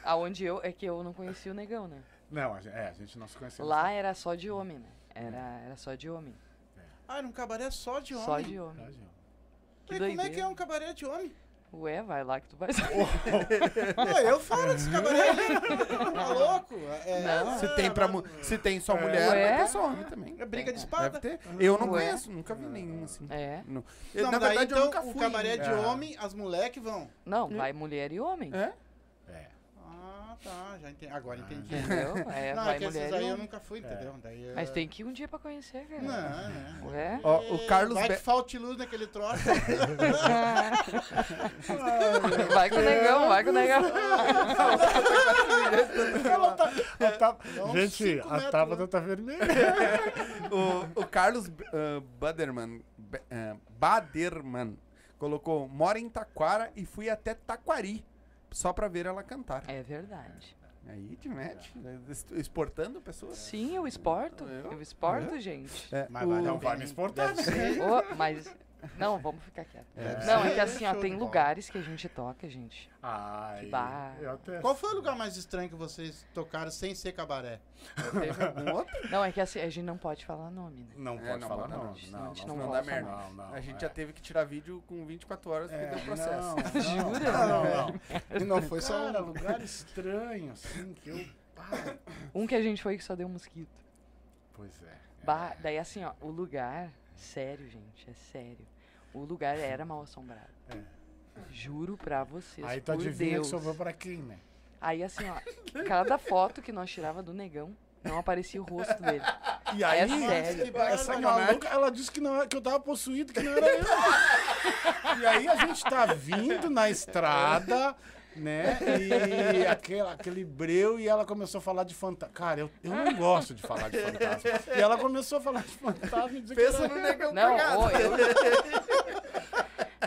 Aonde eu. É que eu não conhecia o negão, né? Não, é, a gente não se conhecia. Lá era só de homem, né? Era, era só de homem. Ah, era um cabaré só de homem. Só de homem. Verdade, ó. Que E como é que é um cabaré de homem? Ué, vai lá que tu vai saber. Eu falo desse cabaré aí. Tá louco? É, Não. Se tem, pra, mu- se tem só mulher, Ué? vai ter só homem também. É briga de Deve espada. ter. Eu não Ué? conheço, nunca vi nenhum assim. É. No- Não, Na daí, verdade, eu então, nunca o fui. cabaré de É. homem, as moleques vão. Não, vai mulher e homem. É? É. Ah, tá. Já entendi. Agora entendi. Entendeu? É, não, vai é que esses mulher aí eu nunca fui, entendeu? Daí, é- Mas tem que ir um dia pra conhecer, cara. Não, não. Ué? Ó, o Carlos Vai Be- que falte luz naquele troço. Vai com o negão, vai com o negão. Ela tá, tá- gente, cinco a tábua né? tá vermelha. O, o Carlos uh, Baderman, uh, Baderman colocou: mora em Taquara e fui até Taquari só pra ver ela cantar. É verdade. Aí te mete, né? Exportando pessoas. Sim, eu exporto. Eu? Eu exporto, gente. É, Mas o- vai dar Não um vai me exportar, né? Mas. Não, vamos ficar quieto. Deve Não, é que assim, ó, tem lugares que a gente toca, gente. Ai, eu até... Qual foi o lugar mais estranho que vocês tocaram sem ser cabaré? Teve algum outro? Não, é que assim, a gente não pode falar nome, né? Não É, pode não falar, pode, não. não. A gente não, não dá merda. Não, não, A gente é. já teve que tirar vídeo com 24 horas porque É, deu processo. Não, não, Jura? Não, não. E não foi só Cara, lugar estranho, assim, que eu... Ah, Um que a gente foi que só deu mosquito. pois é. Bah, daí assim, ó, o lugar, sério, gente, é sério. O lugar era mal assombrado. É. Juro pra vocês, Aí tu por adivinha Deus. que sobrou pra quem, né? Aí assim, ó, cada foto que nós tirava do negão, não aparecia o rosto dele. E É aí, sério. que barbaridade. Essa maluca, ela disse que, não, era- que eu tava possuído, que não era eu. e aí a gente tá vindo na estrada, né? E aquele, aquele breu, e ela começou a falar de fantasma. Cara, eu, eu não gosto de falar de fantasma. E ela começou a falar de fantasma e dizer que pensa era- no negão Não, cagado. ou eu...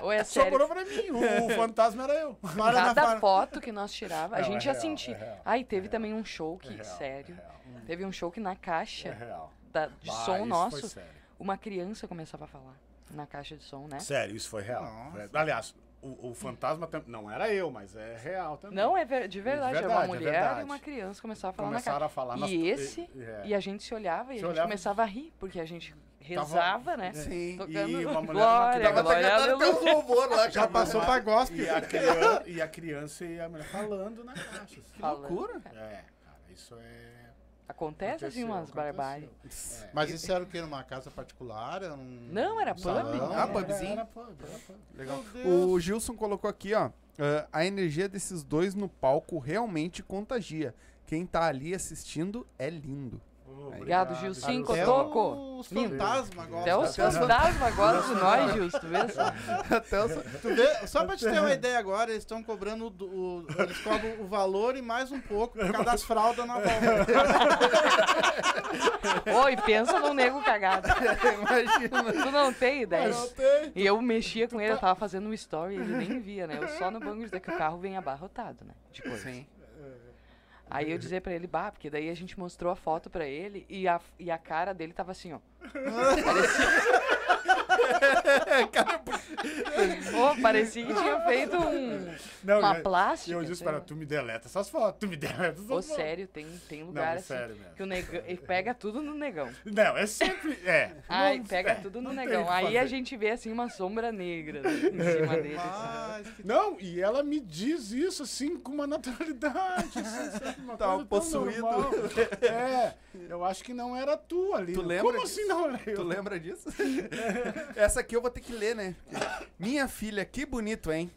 Ou é sério, sobrou pra mim. O, o fantasma era eu. Para cada foto que nós tirava, a Não, gente é já real, sentia. é Aí teve também um show que, É real, sério, é real. teve um show que na caixa É da- de Bah, som nosso, uma criança começava a falar na caixa de som, né? sério, isso foi real. Nossa. Aliás, o, o fantasma não era eu, mas é real também. Não, é ver- de verdade, era uma verdade, é mulher verdade. e uma criança começava a falar Começaram na a falar caixa. nas- E esse, e- é. e a gente se olhava e Se a gente olhava- começava a rir, porque a gente rezava, né? Sim. Tocando E uma mulher glória, tava glória, até os louvor lá, Já cara. passou pra gospel. E a, criança, e a criança e a mulher falando na caixa. assim. Falando. loucura. É, cara, isso é. Acontece assim umas barbáries. É. Mas isso era o quê? Numa casa particular? Um... Não, era salão? pub. Ah, pubzinho. Era pub, era pub. Legal. O Gilson colocou aqui, ó. ah, a energia desses dois no palco realmente contagia. Quem tá ali assistindo é lindo. Obrigado, Gil. Cinco, Até toco. os fantasmas agora. Até os fantasmas gostam de nós, Gil, tu vê só. Até os... Tu vê, só pra te ter uma ideia agora, eles estão cobrando o, o- Eles cobram o valor e mais um pouco por causa das fraldas na volta. Oi, pensa num nego cagado. Imagina. Tu não tem ideia. Não tem. E eu mexia com ele, eu tava fazendo um story e ele nem via, né? Eu só no banco de que o carro vem abarrotado, né? De coisa. Sim. Aí eu dizia pra ele, bah, porque daí a gente mostrou a foto pra ele e a, e a cara dele tava assim, ó. parecia... Parecia que tinha feito um, Não, uma eu- plástica. Eu disse para tu me deleta essas fotos, tu me deleta essas Ô, fotos. sério, tem, tem Não, lugar é assim sério mesmo. que o negão... Ele pega tudo no negão. Não, é sempre. É. Ai, Não- pega é, tudo no não negão. Aí a gente vê assim uma sombra negra né, em cima dele. assim. Mas que Não, e ela me diz isso assim com uma naturalidade. Assim? Uma Tava tão possuído. É, eu acho que não era tu ali. Tu lembra Como disso? assim não era eu? Tu lembra disso? Essa aqui eu vou ter que ler, né? Minha filha, que bonito, hein?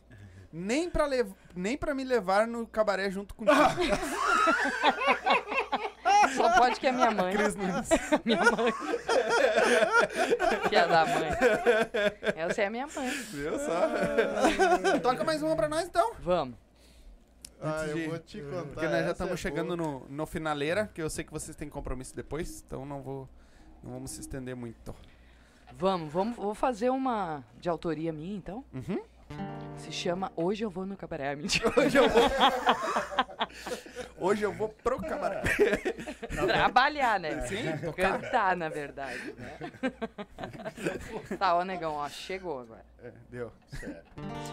Nem pra, lev... Nem pra me levar no cabaré junto contigo. Só pode que é minha mãe. Cris Nunes. minha mãe. que é da mãe. Essa é a minha mãe. Viu só? Toca mais uma pra nós, então. Vamos. Ah, eu vou te contar. Porque nós já essa estamos é chegando boa. no, no finaleira, que eu sei que vocês têm compromisso depois, então não vou. Não vamos se estender muito. Vamos, vamos. Vou fazer uma de autoria minha, então. Uhum. Se chama Hoje Eu Vou no Cabaré. Mentira. Hoje eu vou. Hoje eu vou pro cabaré. Trabalhar, né? Sim, Cantar, na verdade. Né? tá, ó, negão, ó, chegou agora. É, deu.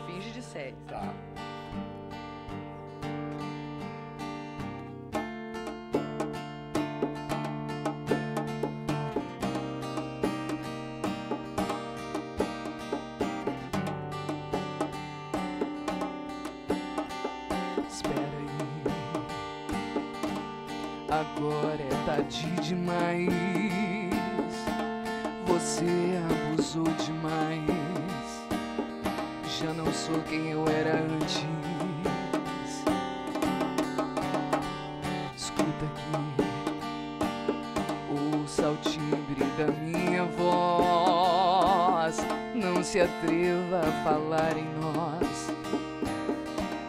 Finge de série. Tá. Tarde demais. Você abusou demais. Já não sou quem eu era antes. Escuta aqui. Ouça o timbre da minha voz. Não se atreva a falar em nós.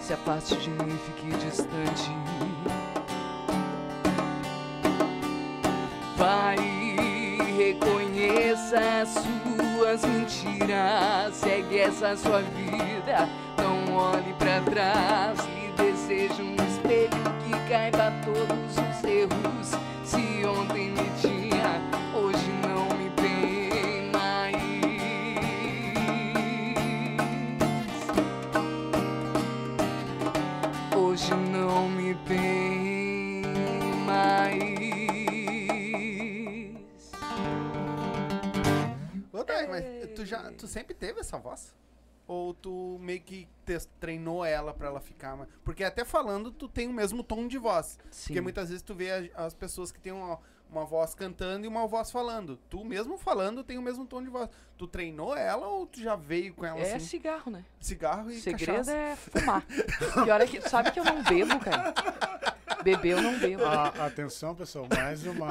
Se afaste de mim, fique distante. Vai, reconheça as suas mentiras. Segue essa sua vida. Não olhe pra trás. Lhe desejo um espelho que caiba todos os erros. Se ontem me tinha, já. Tu sempre teve essa voz? Ou tu meio que treinou ela pra ela ficar. Porque até falando, tu tem o mesmo tom de voz. Sim. Porque muitas vezes tu vê a- as pessoas que têm uma, uma voz cantando e uma voz falando. Tu mesmo falando tem o mesmo tom de voz. Tu treinou ela ou tu já veio com ela É assim? cigarro, né? Cigarro e segredo cachaça? é fumar. Pior é que. Sabe que eu não bebo, cara? Beber eu não bebo. Ah, atenção, pessoal, mais uma.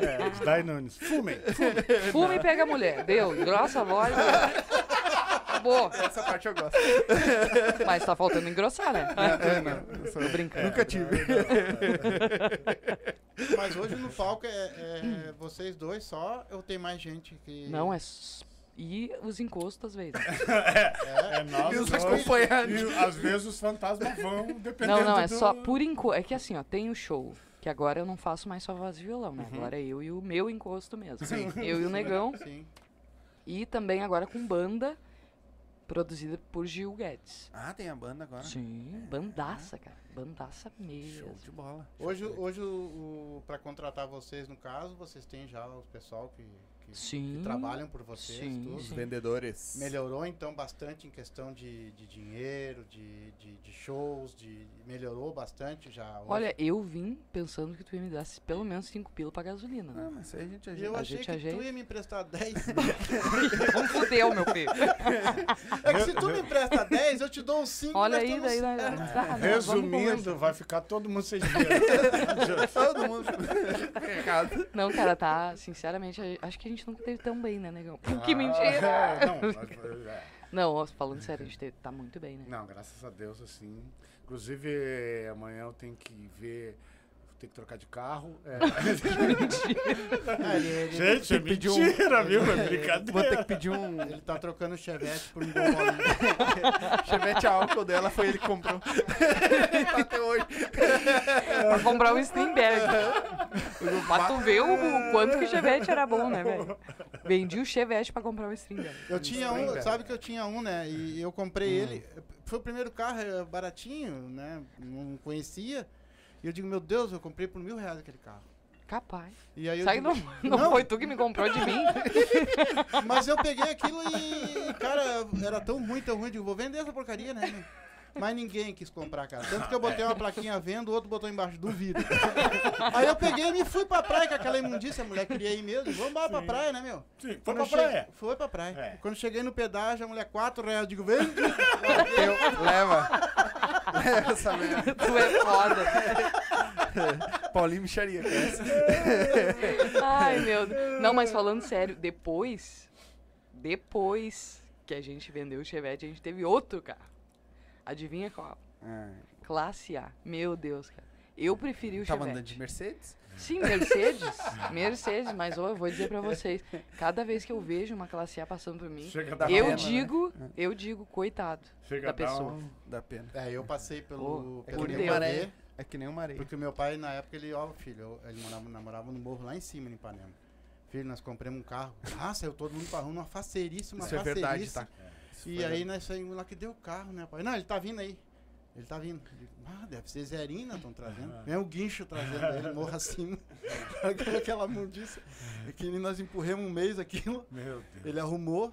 É, os Dai Nunes. Fumem. Fuma e pega a mulher. Deu, engrossa a voz. Acabou. Essa parte eu gosto. Mas tá faltando engrossar, né? É, não. eu sou- Tô brincando. Nunca tive. Mas hoje no palco é, é vocês dois só ou tem mais gente que. Não, é. E os encostos às vezes. É nós E os acompanhantes. E às vezes os fantasmas vão, dependendo Não, não, é do... só por encosto. É que assim, ó, tem o show. Que agora eu não faço mais só voz e violão, né? Uhum. Agora é eu e o meu encosto mesmo. Eu e o negão. Sim. E também agora com banda produzida por Gil Guedes. Ah, tem a banda agora. Sim, bandaça, cara. Bandaça mesmo. Show de bola. Hoje, hoje o, o, para contratar vocês, no caso, vocês têm já o pessoal que, Sim. que trabalham por vocês, Sim, tudo. Os vendedores. Melhorou então bastante em questão de, de dinheiro, de, de, de shows, de melhorou bastante já. hoje? Olha, eu vim pensando que tu ia me dar pelo menos 5 pila pra gasolina, Ah, né? mas aí a gente ajeita. eu a achei gente que ajeita. tu ia me emprestar 10. Vamos fudeu, meu filho. é que se tu me empresta 10, eu te dou uns 5. Olha aí, daí. né? Ah, não, vamos Resumindo, vai ficar todo mundo sem dinheiro. Todo mundo. Não, cara, tá. Sinceramente, acho que a gente nunca teve tão bem, né, negão? que Ah, mentira! é, não, mas, é. Não, falando sério, a gente te- tá muito bem, né? Não, graças a Deus, assim. Inclusive, amanhã eu tenho que ver. Vou ter que trocar de carro. É. Ah, ele, ele, Gente, é pedir um- mentira, viu? É Vou ter que brincadeira. pedir um ele tá trocando o Chevette por um Bolinha. chevette a álcool dela, foi ele que comprou. tá até hoje. Pra comprar um Steinberg. pra tu ver o, o quanto que o Chevette era bom, né, velho? Vendi o Chevette pra comprar o Steinberg. Eu tinha um, sabe que eu tinha um, né? E eu comprei Hum. ele. Foi o primeiro carro é, baratinho, né? Não conhecia. E eu digo, meu Deus, eu comprei por mil reais aquele carro. Capaz. E aí eu Sabe, digo, não, não, Não. foi tu que me comprou de mim? Mas eu peguei aquilo e, cara, era tão ruim, tão ruim. Eu digo, vou vender essa porcaria, né? Mas ninguém quis comprar, cara. Tanto que eu botei uma plaquinha à venda, o outro botou embaixo, duvido. Aí eu peguei e me fui pra praia com aquela imundícia. A mulher queria ir mesmo. Vamos embora pra praia, né, meu? Sim, foi Quando pra cheguei- praia. Foi pra praia. É. Quando cheguei no pedágio, a mulher, 4 reais. Eu digo, vende. Eu, leva. Leva essa merda. tu é foda. Paulinho Micharia. Ai, meu Deus. Não, mas falando sério, depois, depois que a gente vendeu o Chevette, a gente teve outro carro. Adivinha qual? Ah, Classe A. Meu Deus, cara. Eu preferi o Tava Chevette. andando de Mercedes? Sim, Mercedes. Mercedes, mas ô, eu vou dizer pra vocês, cada vez que eu vejo uma classe A passando por mim, eu pena, né? digo, eu digo, coitado Chega da pessoa. um- Dá pena. É, eu passei pelo, Oh, pelo Deus. pavê, É que nem uma areia. porque o meu pai, na época, ele, ó, filho, ele morava, namorava no morro lá em cima, em Ipanema. Filho, nós compramos um carro. Ah, saiu todo mundo pra rua, uma faceiríssima, Isso é faceirice. verdade, tá? Isso E aí nós saímos lá que deu o carro, né, pai? Não, ele tá vindo aí. Ele tá vindo. Digo, Ah, deve ser Zerina, estão trazendo. É o guincho trazendo ele, morra acima. Aquela- mundiça. E que nós empurramos um mês aquilo. Meu Deus. Ele arrumou.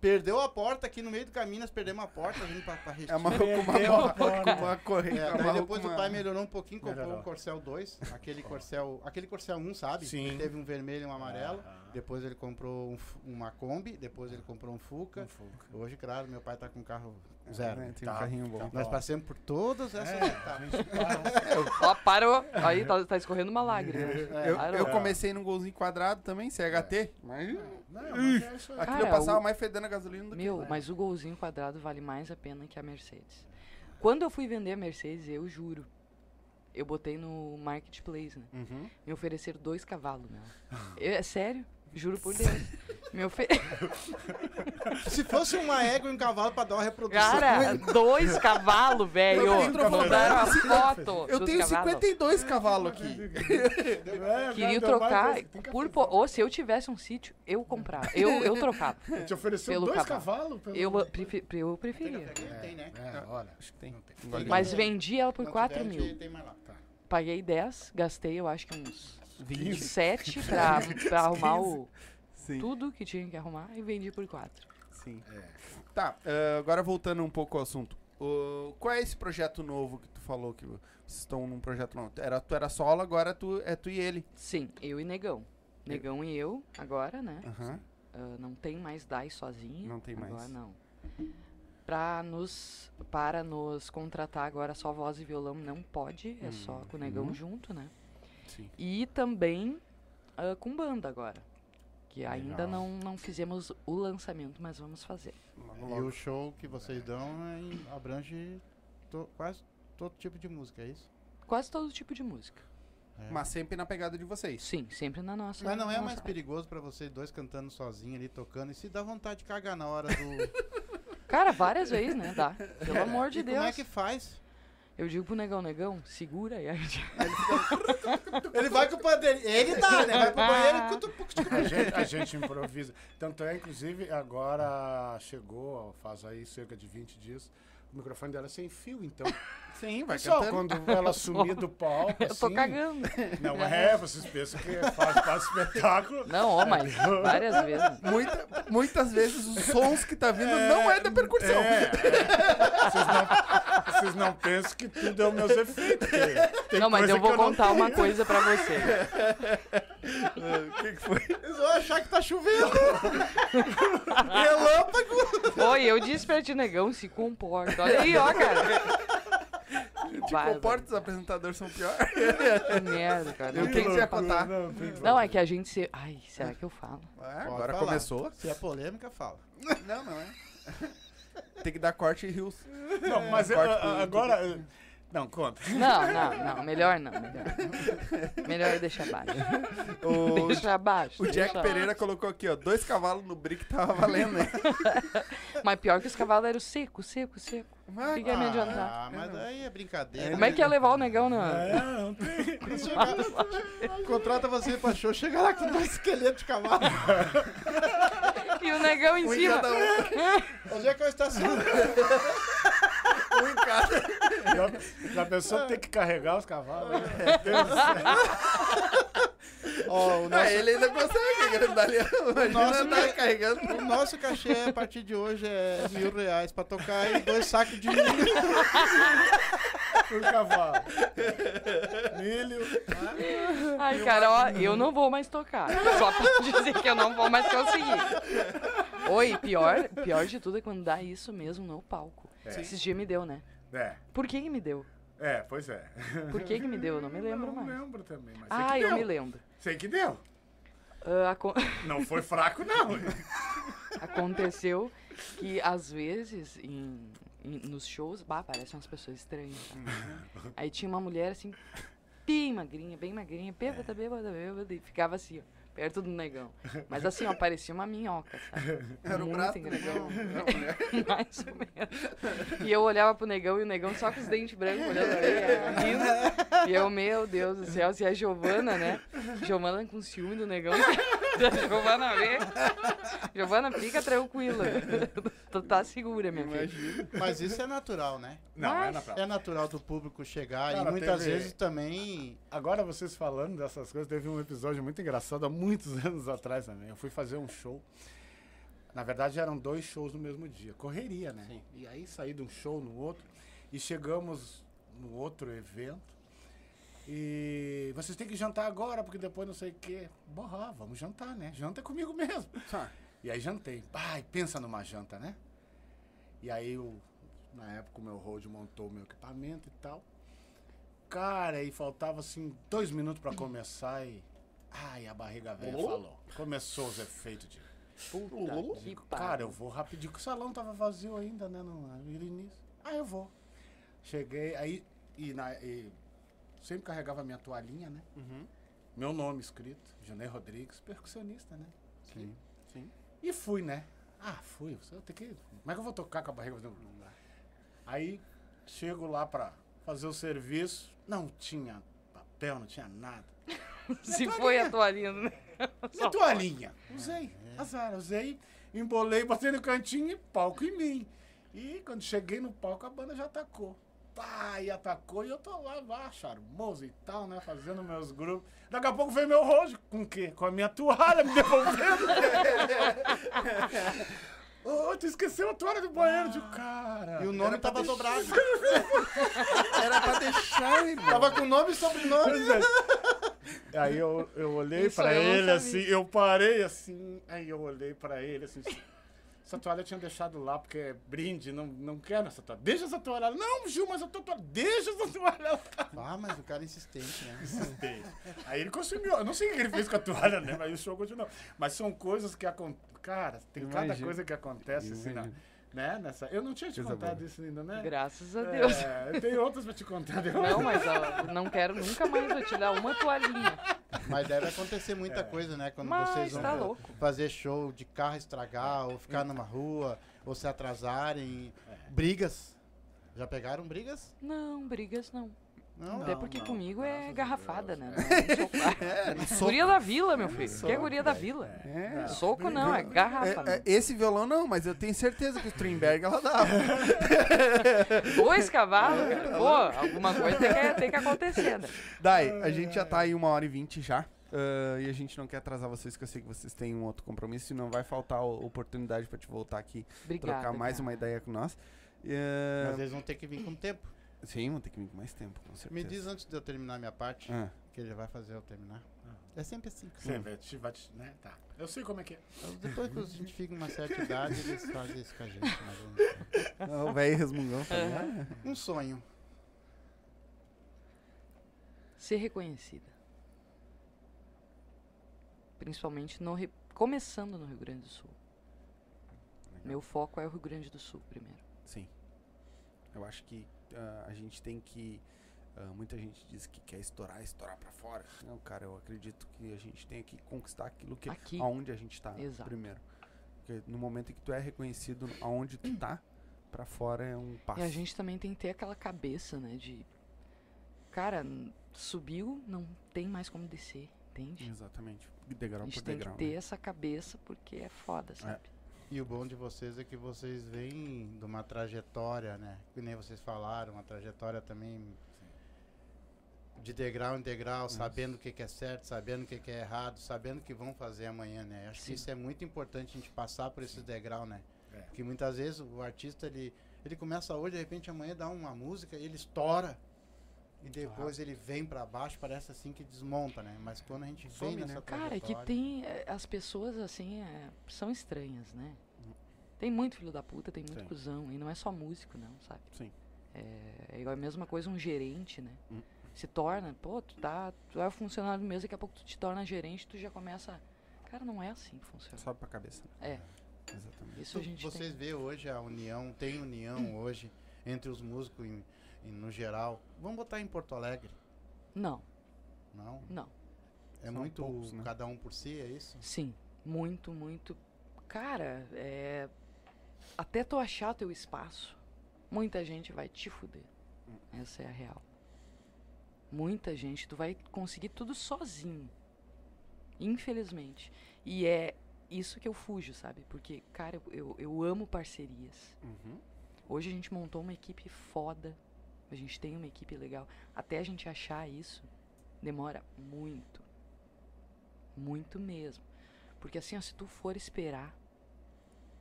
Perdeu a porta aqui no meio do caminho, nós perdemos a porta vindo pra, pra É uma, Restinga. uma, Perdeu a uma, porta. uma corrente. É, uma- daí depois uma- o pai melhorou um pouquinho, comprou Melhorou. o Corcel 2, aquele Corcel, aquele Corcel 1, sabe? Sim. Que teve um vermelho e um amarelo. Ah, Depois ele comprou um uma Kombi, depois ele comprou um Fuca. um Fuca. Hoje, claro, meu pai tá com um carro zero. É, tem um Tá, carrinho bom. Nós Ó. passamos por todas essas É, etapas. passa. Ó, parou. Aí tá, tá escorrendo uma lágrima. Eu, Parou. eu comecei num golzinho quadrado também, CHT. Mas Não, mas é isso aí. aquilo Cara, eu passava o- mais fedendo a gasolina do Meu, mas o golzinho quadrado vale mais a pena que a Mercedes. Quando eu fui vender a Mercedes, eu juro, eu botei no marketplace, né? que. Uhum. Me ofereceram dois cavalos. Eu- é sério, juro por Deus. Me ofe... Se fosse uma égua e um cavalo pra dar uma reprodução. Cara, dois cavalos, velho. Eu Mandaram a foto Eu tenho cavalos. 52 cavalos aqui. É, Queria não, trocar tem por... aplicar. po- Ou se eu tivesse um sítio, eu comprava. Eu, eu trocava. Te ofereceu pelo dois cavalo. cavalos? Pelo... Eu, prefe- eu preferia. Tem, né? É, olha. Acho que tem. Mas vendi ela por Não 4 tiver, a mil. gente Tem mais lá. Tá. Paguei 10, gastei eu acho que uns 20. 7 pra, pra arrumar o, Sim. tudo que tinha que arrumar e vendi por 4. Sim. É. Tá, eh, agora voltando um pouco ao assunto. O- qual é esse projeto novo que tu falou que vocês estão num projeto novo? Era, tu era solo, agora tu, é tu e ele. Sim, eu e Negão. Negão e eu, agora, né? Ah, não tem mais Dai sozinho. Não tem agora mais. não. Pra nos, para nos contratar agora só voz e violão não pode, é só com o Negão Uhum. junto, né? Sim. E também ah, com banda agora. Que ainda Legal. não, não fizemos o lançamento, mas vamos fazer. E o show que vocês dão é em- abrange to- quase todo tipo de música, é isso? Quase todo tipo de música. Mas sempre na pegada de vocês. Sim, sempre na nossa. Mas não é nossa mais perigoso pra vocês dois cantando sozinho ali, tocando, e se dá vontade de cagar na hora do. Cara, várias vezes, né? Dá. Pelo amor de e Deus. Como é que faz? Eu digo pro negão, negão, segura aí. a gente- Ele vai com o pandeiro. Ele dá, né? Vai pro banheiro. A gente, a gente improvisa. Tanto é, inclusive, agora chegou, faz aí cerca de 20 dias, o microfone dela é sem fio, então. Sim, vai Pessoal, cantando. quando ela sumir do palco, Eu tô assim, cagando. Não é, vocês pensam que faz, faz espetáculo. Não, ó, mas várias vezes. Muita- muitas vezes os sons que tá vindo não é da percussão. É, é. Vocês, não, vocês não pensam que tudo é os meus efeitos. Não, mas eu vou não contar uma coisa pra você. O que, que foi? Eles vão achar que tá chovendo. Relâmpago. Oi, eu disse pra ti, negão, se comporta. Olha aí, ó, cara. Te Vai, comporta, os apresentadores são piores. Que merda, cara. Eu Não, tenho que empatar. Não, tem que- não, é que a gente se. Ai, será que eu falo? É, agora falar. começou. Se é polêmica, fala. Não, não é. Tem que dar corte e rios. Não, mas eu- Corte pro agora. eu- Não, conta. Não, não, não. Melhor não. Melhor, melhor deixar abaixo. O, Deixa abaixo. o Jack deixa Pereira colocou aqui, ó. Dois cavalos no brick tava valendo, né? Mas pior que os cavalos eram seco, seco, seco. Mas- Fica me adiantar. Ah, mas aí é brincadeira. Como é que ia levar o negão na. É, não tem. Contrata você pra show, chega lá com dois esqueletos de cavalo. E o negão em Um em cima. cada um. Onde é que eu estaciono? Um em cada. Já, já pensou ter que carregar os cavalos? né? Ó, o Ah, nosso, ele ainda consegue, grandalhão. Imagina nosso andar me- carregando. o nosso cachê a partir de hoje é mil reais pra tocar e dois sacos de milho. Por cavalo. Milho. Ai, cara, ó, eu não vou mais tocar. Só pra dizer que eu não vou mais conseguir. Oi, pior, pior de tudo é quando dá isso mesmo no palco. É. Esses dias me deu, né? É, Por que que me deu? é, pois é. Por que que me deu? Eu não me lembro não mais. lembro também, mas sei Ah, que eu deu. me lembro. Sei que deu. Aco- Não foi fraco, não. aconteceu que às vezes em, em- nos shows, bah, parecem umas pessoas estranhas. tá? Aí tinha uma mulher assim, bem magrinha, bem magrinha, bêbada, bêbada, bêbada, e ficava assim, ó, perto do negão. Mas assim, ó, parecia uma minhoca, sabe? Era Muito braço negão. A mulher. Mais ou menos. E eu olhava pro negão e o negão só com os dentes brancos olhando pra é, rindo. E eu, meu Deus do céu, se é a Giovana, né? Giovana com ciúme do negão. Giovana vê. Giovana, fica tranquila. Tu tá segura, minha filha. Imagina. Mas isso é natural, né? Não, é Mas- na É natural do público chegar Cara, e muitas teve- vezes também. Agora vocês falando dessas coisas, teve um episódio muito engraçado há muitos anos atrás também. Eu fui fazer um show. Na verdade eram dois shows no mesmo dia. Correria, né? Sim. E aí saí de um show no outro e chegamos no outro evento. E vocês têm que jantar agora, porque depois não sei o quê. Borra, vamos jantar, né? Janta comigo mesmo. E aí jantei. Ai, pensa numa janta, né? E aí, o, na época, o meu road montou o meu equipamento e tal. Cara, e faltava assim dois minutos pra começar e. Ai, a barriga velha falou. Começou os efeitos de. Puta que Cara, pariu. eu vou rapidinho, que o salão tava vazio ainda, né? No no início. Ah, eu vou. Cheguei, aí. E, na, e sempre carregava minha toalhinha, né? Uhum. Meu nome escrito, Janei Rodrigues, percussionista, né? Sim. Sim. E fui, né? Ah, fui. Eu tenho que. Como é que eu vou tocar com a barriga? Aí chego lá pra fazer o serviço. Não tinha papel, não tinha nada. Se foi a toalhinha do Minha toalhinha. Usei. Azar, usei, embolei, botei no cantinho e palco em mim. E quando cheguei no palco, a banda já atacou. Pá, e atacou e eu tô lá, lá, charmoso e tal, né? Fazendo meus grupos. Daqui a pouco veio meu rosto. Com o quê? Com a minha toalha me devolvendo. Ô, tu esqueceu a toalha do banheiro de cara. E o nome tava dobrado. Era pra deixar, irmão. tava com nome e sobrenome. É. Aí eu, eu olhei Isso pra eu ele assim, eu parei assim, aí eu olhei pra ele assim. Essa toalha eu tinha deixado lá porque é brinde, não, não quero essa toalha. Deixa essa toalha lá. Não, Gil, mas eu tô toalha. Deixa essa toalha lá. Ah, mas o cara é insistente, né? Deixa. Aí ele consumiu. Eu não sei o que ele fez com a toalha, né? Mas o show continuou. Mas são coisas que acontecem. Cara, tem cada Imagino. coisa que acontece assim, na, Imagino. Né? Nessa... Eu não tinha te Coisa contado boa. isso ainda, né? Graças a Deus. É, tem outras pra te contar depois. Não, mas ó, não quero nunca mais vou te dar uma toalhinha. Mas deve acontecer muita coisa, né? Quando Mas vocês vão tá louco. fazer show de carro estragar, ou ficar numa rua, ou se atrasarem. Brigas. Já pegaram brigas? Não, brigas não. Não? Até porque não, comigo é garrafada, Deus, né? É soco. É, soco. Guria da vila, meu filho. Que é guria da vila. É. Soco não, é garrafa. É, é, esse violão não, mas eu tenho certeza que o Strindberg ela dava. Dois cavalos. Pô, alguma coisa tem que, tem que acontecer, né? Dai, a gente já tá aí uma hora e vinte já. ah, e a gente não quer atrasar vocês, que eu sei que vocês têm um outro compromisso e não vai faltar o- oportunidade pra te voltar aqui Obrigada. trocar mais cara. uma ideia com nós. Ah, Mas eles vão ter que vir com tempo. Sim, vão ter que vir com mais tempo, com certeza. Me diz antes de eu terminar minha parte, Ah, que ele vai fazer eu terminar. É sempre assim. Sempre, te- vai te- né? Tá. Eu sei como é que é. Depois que a gente fica uma certa idade, eles fazem isso com a gente. ah, o velho resmungão. tá ligado? Um sonho. Ser reconhecida. Principalmente no começando no Rio Grande do Sul. Meu foco é o Rio Grande do Sul primeiro. Sim. Eu acho que ah, a gente tem que. ah, muita gente diz que quer estourar, estourar pra fora. Não, cara, eu acredito que a gente tem que conquistar aquilo que Aqui. aonde a gente tá Exato. primeiro. Porque no momento em que tu é reconhecido aonde tu tá, pra fora é um passo. E a gente também tem que ter aquela cabeça, né? De. Cara, subiu, não tem mais como descer, entende? Exatamente. A Degrau gente por tem degrau. que ter né? essa cabeça porque é foda, sabe? E o bom de vocês é que vocês vêm de uma trajetória, né? Que nem vocês falaram, uma trajetória também de degrau em degrau, sabendo o que, que é certo, sabendo o que, que é errado, sabendo o que vão fazer amanhã, né? Acho Sim. que isso é muito importante a gente passar por esse degrau, né? É. Porque muitas vezes o artista ele, ele começa hoje, de repente amanhã dá uma música, ele estoura. E depois ele vem pra baixo, parece assim que desmonta, né? Mas quando a gente Some, vem né? nessa Cara, é que tem. é, As pessoas, assim, é, são estranhas, né? Tem muito filho da puta, tem muito Sim. cuzão. E não é só músico, não, sabe? Sim. É, é igual a mesma coisa um gerente, né? Hum. Se torna, pô, tu tá. Tu é funcionário mesmo, daqui a pouco tu te torna gerente, tu já começa. Cara, não é assim que funciona. Sobe pra cabeça. né? É, Exatamente. isso a gente Vocês tem. vê hoje a união, tem união hoje entre os músicos em- em- no geral. Vamos botar em Porto Alegre. Não, Não? Não. É São muito poucos, né? cada um por si, é isso? Sim, muito, muito. Cara, é. Até tu achar teu espaço, muita gente vai te fuder. Essa é a real. Muita gente, tu vai conseguir tudo sozinho. Infelizmente. E é isso que eu fujo, sabe? Porque, cara, eu, eu, eu amo parcerias. Uhum. Hoje a gente montou uma equipe foda. A gente tem uma equipe legal. Até a gente achar isso, demora muito. Muito mesmo. Porque assim, ó, se tu for esperar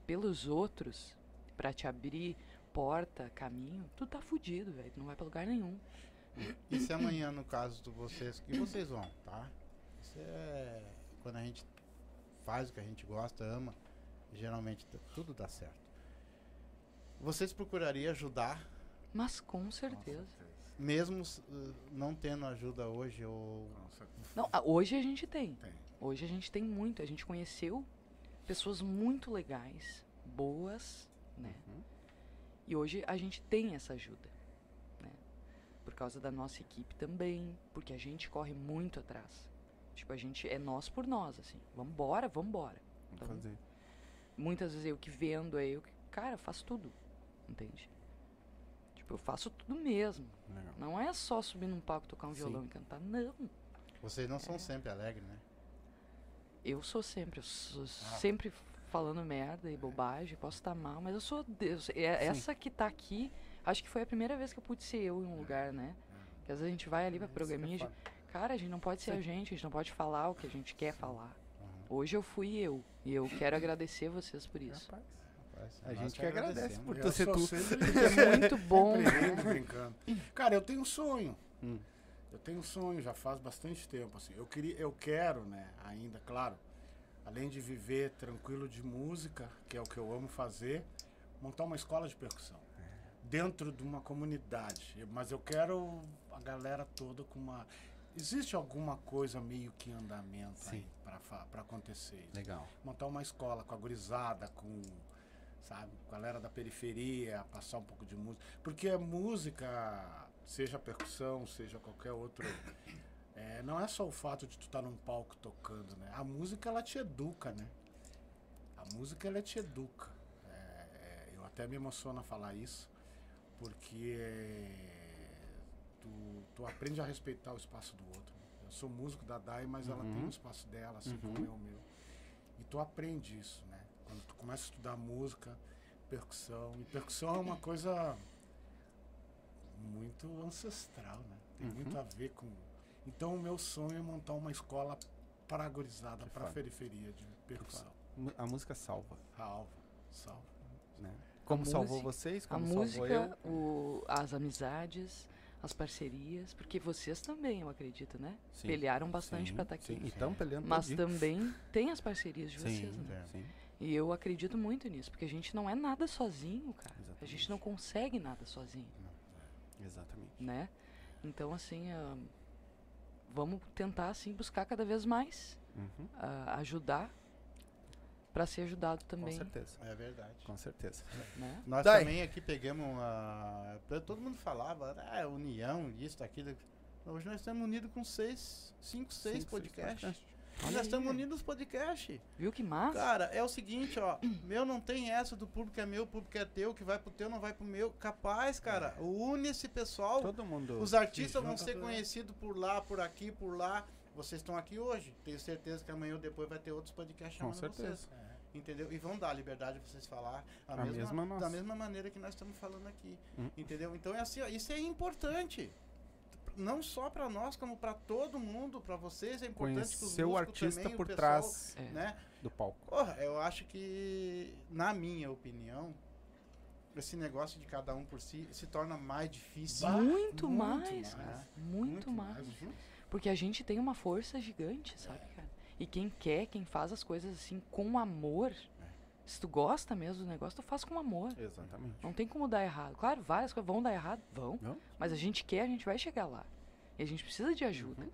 pelos outros pra te abrir porta, caminho, tu tá fudido, velho. Tu não vai pra lugar nenhum. E se amanhã, no caso de vocês, que vocês vão, tá? Isso é quando a gente faz o que a gente gosta, ama, geralmente tudo dá certo. Vocês procurariam ajudar, Mas com certeza. mesmo s- uh, não tendo ajuda hoje ou Não, hoje a gente tem. Tem. Hoje a gente tem muito. A gente conheceu pessoas muito legais, boas, né? Uhum. E hoje a gente tem essa ajuda, né? Por causa da nossa equipe também, porque a gente corre muito atrás. Tipo, a gente é nós por nós, assim. Vambora, vambora. Vamos Então, fazer. muitas vezes eu que vendo, aí eu que, cara, faço tudo, entende? Tipo, eu faço tudo mesmo. Legal. Não é só subir num palco, tocar um Sim. violão e cantar, não. vocês não É. são sempre alegres, né? Eu sou sempre, eu sou Ah. sempre falando merda e bobagem, posso estar mal, mas eu sou Deus. É, essa que tá aqui, acho que foi a primeira vez que eu pude ser eu em um lugar, né? Que às vezes a gente vai ali pra programinha e a gente, cara, a gente não pode ser a gente, a gente não pode falar o que a gente quer falar. Uhum. Hoje eu fui eu, e eu quero agradecer vocês por isso. Rapaz, Rapaz, a gente que agradece por tu. sempre- É muito bom. Brincando. Cara, eu tenho um sonho. Hum. Eu tenho um sonho já faz bastante tempo. Assim. Eu, queria, eu quero, né, ainda, claro, além de viver tranquilo de música, que é o que eu amo fazer, montar uma escola de percussão. Dentro de uma comunidade. Mas eu quero a galera toda com uma. Existe alguma coisa meio que em andamento Sim. aí pra acontecer isso? Legal. montar uma escola com a gurizada, com, sabe, galera da periferia, passar um pouco de música. Porque a música, seja percussão, seja qualquer outro, é, não é só o fato de tu estar num palco tocando, né? A música, ela te educa, né? A música, ela te educa. É, é, eu até me emociono a falar isso, porque tu, tu aprende a respeitar o espaço do outro. né? Eu sou músico da DAI, mas ela tem Uhum. o espaço dela, assim Uhum. como é o meu. E tu aprende isso? Quando tu começa a estudar música, percussão. E percussão é uma coisa muito ancestral, né? Tem Uhum. muito a ver com. Então o meu sonho é montar uma escola para a gurizada, Que para a periferia de percussão. A música salva, Salva, salva. né? Como salvou música- vocês, A como salvou música, eu. o, as amizades, as parcerias, porque vocês também, eu acredito, né? Sim. Pelearam bastante pra estar aqui. Sim, e estão peleando Mas também tem as parcerias de Sim, vocês, né? sim. E eu acredito muito nisso, porque a gente não é nada sozinho, cara. A Exatamente. gente não consegue nada sozinho, Exatamente. né? Então, assim, ah, vamos tentar, assim, buscar cada vez mais Uhum. ah, ajudar pra ser ajudado Com também, certeza. É verdade. Com certeza. né? Nós Dai. também aqui pegamos uma. Todo mundo falava, ah, união, isso, aquilo. Hoje nós estamos unidos com seis, cinco, seis Cinco, seis podcasts. Olha nós aí, estamos velho. unidos nos podcasts. Viu que massa? Cara, é o seguinte, ó. meu não tem essa do público é meu, o público é teu, que vai pro teu, não vai pro meu. Capaz, cara. Une esse pessoal. Todo mundo. Os artistas vão ser conhecidos por lá, por aqui, por lá. Vocês estão aqui hoje. Tenho certeza que amanhã ou depois vai ter outros podcasts Com chamando certeza. vocês. Entendeu? E vão dar liberdade pra vocês falar a A mesma, mesma da mesma maneira que nós estamos falando aqui. Hum. Entendeu? Então é assim, ó, isso é importante. Não só pra nós, como pra todo mundo, pra vocês é importante que os Conhecer o músicos artista também, o por pessoal, trás É. né? do palco. Porra, eu acho que, na minha opinião, esse negócio de cada um por si se torna mais difícil. Muito, muito mais, mais. cara. Muito, Muito mais. mais. Porque a gente tem uma força gigante, sabe, cara? E quem quer, quem faz as coisas assim com amor, se tu gosta mesmo do negócio, tu faz com amor. Exatamente. Não tem como dar errado. Claro, várias coisas vão dar errado, vão. Vão. Mas a gente quer, a gente vai chegar lá. E a gente precisa de ajuda. Sim.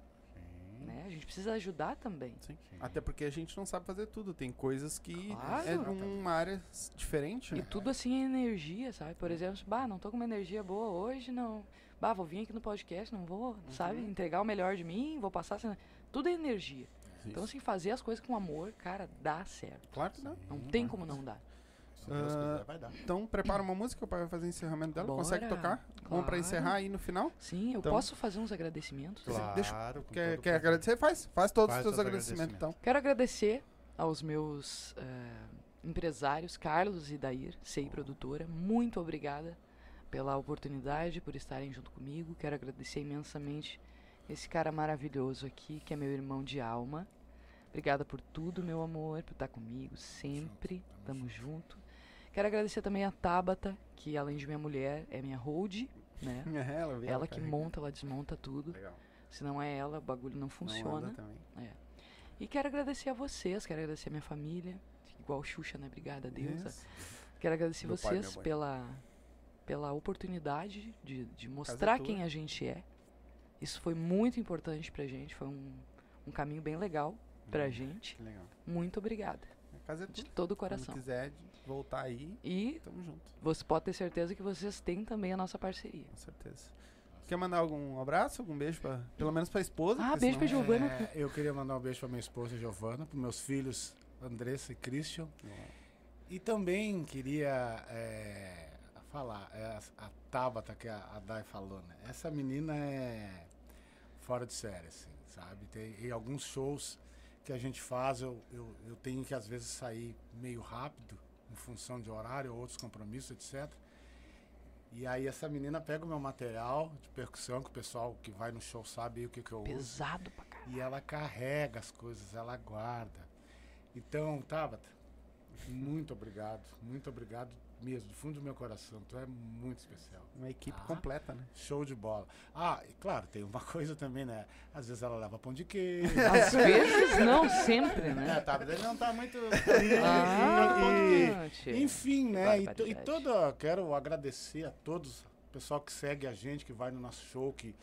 né? A gente precisa ajudar também. Sim. Até porque a gente não sabe fazer tudo. Tem coisas que Claro. é de uma área diferente, E né? tudo assim é energia, sabe? Por exemplo, bah, não tô com uma energia boa hoje, não. Bah, vou vir aqui no podcast, não vou, sabe? Entregar o melhor de mim, vou passar. assim, Tudo é energia. Então, assim, fazer as coisas com amor, cara, dá certo. Claro que não. Não tem como não dar. Se Deus Ah, quiser, vai dar. Então, prepara uma música para fazer o encerramento dela. Bora. Consegue tocar? Vamos para Claro. encerrar aí no final? Sim, eu Então- posso fazer uns agradecimentos? Claro, deixa- Quer, quer agradecer? Faz. Faz todos Faz os teus agradecimentos, então. Quero agradecer aos meus eh, empresários, Carlos e Dair, CI Produtora. Muito obrigada pela oportunidade, por estarem junto comigo. Quero agradecer imensamente esse cara maravilhoso aqui, que é meu irmão de alma. Obrigada por tudo, meu amor, por estar comigo sempre. Tamo junto. Quero agradecer também a Tabata, que além de minha mulher, é minha hold, né? É, ela, veio, Ela que monta, ela desmonta tudo. Legal. Se não é ela, o bagulho não Não funciona. anda também. E quero agradecer a vocês, quero agradecer a minha família, igual Xuxa, né? Obrigada a Deus. Isso. Quero agradecer Meu pai, vocês mãe. pela, pela oportunidade de, de mostrar quem a gente é. Isso foi muito importante pra gente, foi um, um caminho bem legal pra gente. Que legal. Muito obrigada, A casa é de tudo. todo o coração. quiser voltar aí, E tamo junto. você pode ter certeza que vocês têm também a nossa parceria. Com certeza. Quer mandar algum abraço, algum beijo pra, pelo menos pra esposa? Ah, beijo pra senão- Giovana. É, eu queria mandar um beijo pra minha esposa Giovana, pros meus filhos Andressa e Christian. E também queria é, falar, é, a, a Tabata que a, a Dai falou, né? Essa menina é fora de série, assim, sabe? Tem e alguns shows que a gente faz, eu, eu, eu tenho que às vezes sair meio rápido, em função de horário ou outros compromissos, etc. E aí essa menina pega o meu material de percussão, que o pessoal que vai no show sabe o que, que eu uso. Pesado pra caralho. E ela carrega as coisas, ela guarda. Então, Tabata, muito obrigado, muito obrigado mesmo, do fundo do meu coração. Tu é muito especial. Uma equipe Ah. completa, né? Show de bola. Ah, e claro, tem uma coisa também, né? Às vezes ela leva pão de queijo. Às vezes não, sempre, É, né? tá, mas ele não tá muito. Ah, tchê. Enfim, né? E, to- e toda. Quero agradecer a todos, o pessoal que segue a gente, que vai no nosso show, que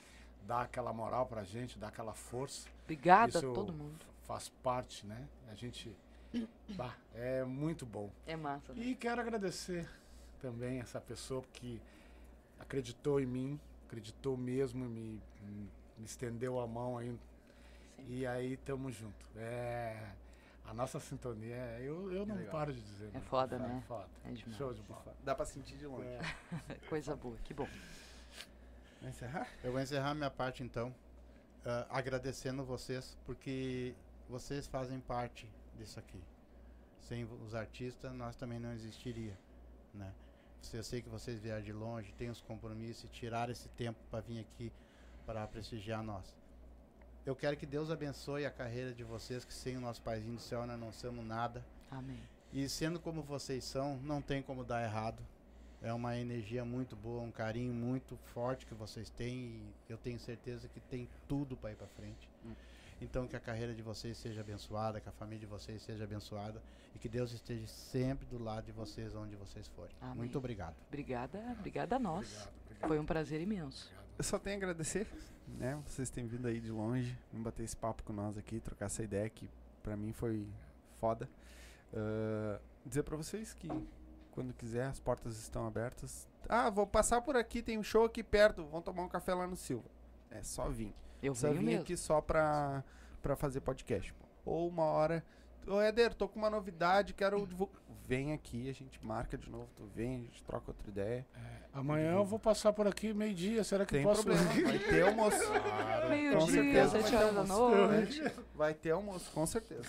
dá aquela moral pra gente, dá aquela força. Obrigada Isso a todo mundo. Faz parte, né? A gente. Bah, é muito bom. É massa, né? E quero agradecer também essa pessoa que acreditou em mim, acreditou mesmo, me, me estendeu a mão aí. E aí tamo junto. É, a nossa sintonia, eu, eu não legal. paro de dizer. É né? foda, É né? foda. É demais. Show de bola. Dá pra sentir de longe. É. Coisa boa, que bom. Vai encerrar? Eu vou encerrar minha parte então, ah, agradecendo vocês, porque vocês fazem parte disso aqui. Sem os artistas, nós também não existiria, né? Eu sei que vocês vieram de longe, têm os compromissos e tiraram esse tempo para vir aqui para prestigiar nós. Eu quero que Deus abençoe a carreira de vocês, que sem o nosso paizinho do céu nós não somos nada. Amém. E sendo como vocês são, não tem como dar errado. É uma energia muito boa, um carinho muito forte que vocês têm e eu tenho certeza que tem tudo para ir para frente. Hum. Então que a carreira de vocês seja abençoada, que a família de vocês seja abençoada e que Deus esteja sempre do lado de vocês onde vocês forem. Amém. Muito obrigado. Obrigada, obrigada a nós. Obrigado, obrigado. Foi um prazer imenso. Eu só tenho a agradecer, né? Vocês terem vindo aí de longe, vim bater esse papo com nós aqui, trocar essa ideia que pra mim foi foda. Ah, dizer pra vocês que quando quiser as portas estão abertas. Ah, vou passar por aqui, tem um show aqui perto, vão tomar um café lá no Silva. É só vir. Eu Precisa venho vir mesmo. aqui só pra, pra fazer podcast. pô. Ou uma hora. Ô, Éder, tô com uma novidade, quero. divul- Vem aqui, a gente marca de novo, tu vem, a gente troca outra ideia. Amanhã eu vou passar por aqui meio-dia. Será que Tem posso problema, vai ter almoço. Com Meio-dia, certeza vai sete ter horas da almoço. noite. Vai ter almoço, com certeza.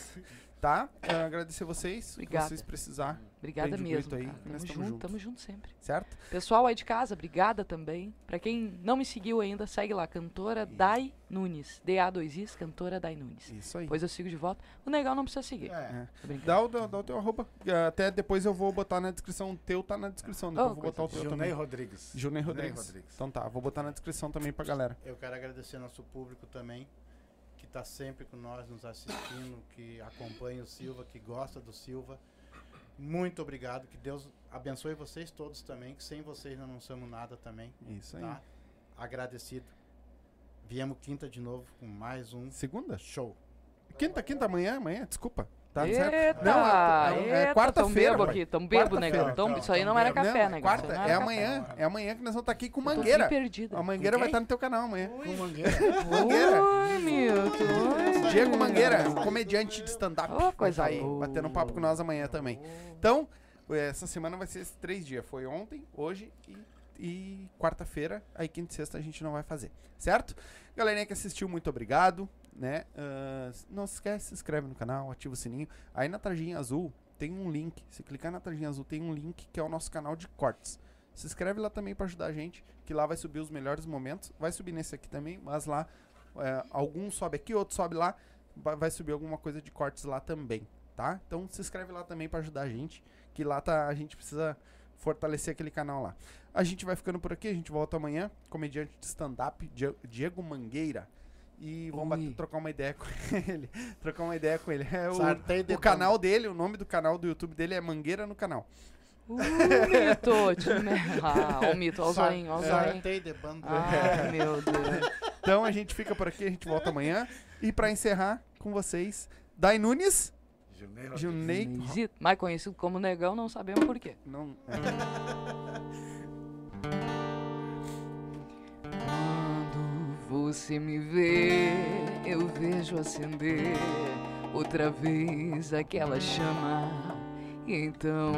Tá? Ah, agradecer vocês. Se Obrigada. vocês precisar, Obrigada mesmo. aí, Tamo tamo junto, junto. tamo junto sempre. certo? Pessoal aí de casa, obrigada também. Pra quem não me seguiu ainda, segue lá, cantora Dai Nunes. DA2Is, cantora Dai Nunes. Isso aí. Depois eu sigo de volta. O legal não precisa seguir. É. Brincando. Dá o, dá, dá o teu arroba. Até depois eu vou botar na descrição. O teu tá na descrição. Depois Oh, eu vou botar o teu Junei também. Rodrigues. Junei Junei Rodrigues. Rodrigues. Então tá, vou botar na descrição também pra galera. Eu quero agradecer nosso público também, está sempre com nós, nos assistindo, que acompanha o Silva, que gosta do Silva. Muito obrigado, que Deus abençoe vocês todos também, que sem vocês nós não somos nada também, Isso aí. tá? Agradecido. Viemos quinta de novo com mais um Segunda? show. Quinta, quinta, amanhã, amanhã, desculpa. Tá Eita, certo? Não, é- é- é quarta-feira, Tão bebo aqui, tão bebo, Quarta-feira. negão. Tão, isso aí não era Tão café, Não, negão. quarta, não é era amanhã. É amanhã que nós vamos estar aqui com Mangueira. bem perdida. A Mangueira vai quem? estar no teu canal amanhã. Com mangueira. Mangueira. Oi, Milton. Diego Mangueira, comediante de stand-up. Ô, coisa Vai tá aí, boa. batendo um papo com nós amanhã também. Então, essa semana vai ser esses três dias. Foi ontem, hoje e, e quarta-feira. Aí quinta e sexta a gente não vai fazer, certo? Galerinha que assistiu, muito obrigado. Né? Ah, não se esquece, se inscreve no canal, ativa o sininho. Aí na tarjinha azul tem um link. Se clicar na tarjinha azul tem um link que é o nosso canal de cortes. Se inscreve lá também para ajudar a gente, que lá vai subir os melhores momentos. Vai subir nesse aqui também, mas lá é, algum sobe aqui, outro sobe lá. Vai, subir alguma coisa de cortes lá também, tá? Então se inscreve lá também para ajudar a gente, que lá tá, a gente precisa fortalecer aquele canal lá. A gente vai ficando por aqui, a gente volta amanhã, comediante de stand-up, Die- Diego Mangueira. E vamos bater- trocar uma ideia com ele. trocar uma ideia com ele. É o, o canal dele, o nome do canal do YouTube dele é Mangueira no canal. Uh, mito, te me- Ah, o mito, ó o zoinho, ó o zoinho. Sartei de banda. Ai, meu Deus. Então a gente fica por aqui, a gente volta amanhã. E pra encerrar com vocês, Dai Nunes, Junei. Esquisito, Mais conhecido como negão, não sabemos por quê. Não, Quando você me vê, eu vejo acender outra vez aquela chama. E então,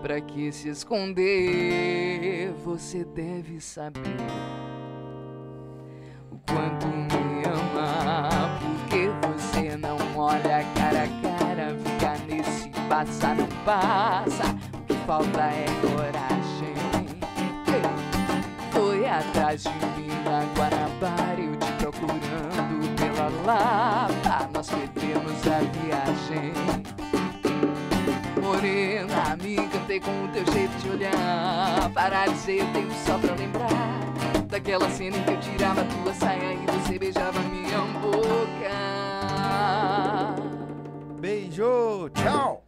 pra que se esconder? Você deve saber o quanto me ama. Porque você não olha cara a cara, fica nesse passa não passa. O que falta é coragem. Atrás de mim na Guanabara, eu te procurando pela Lapa. Nós perdemos a viagem. Morena, me encantei com o teu jeito de olhar. Para dizer, eu tenho só pra lembrar daquela cena em que eu tirava tua saia e você beijava minha boca. Beijo, tchau!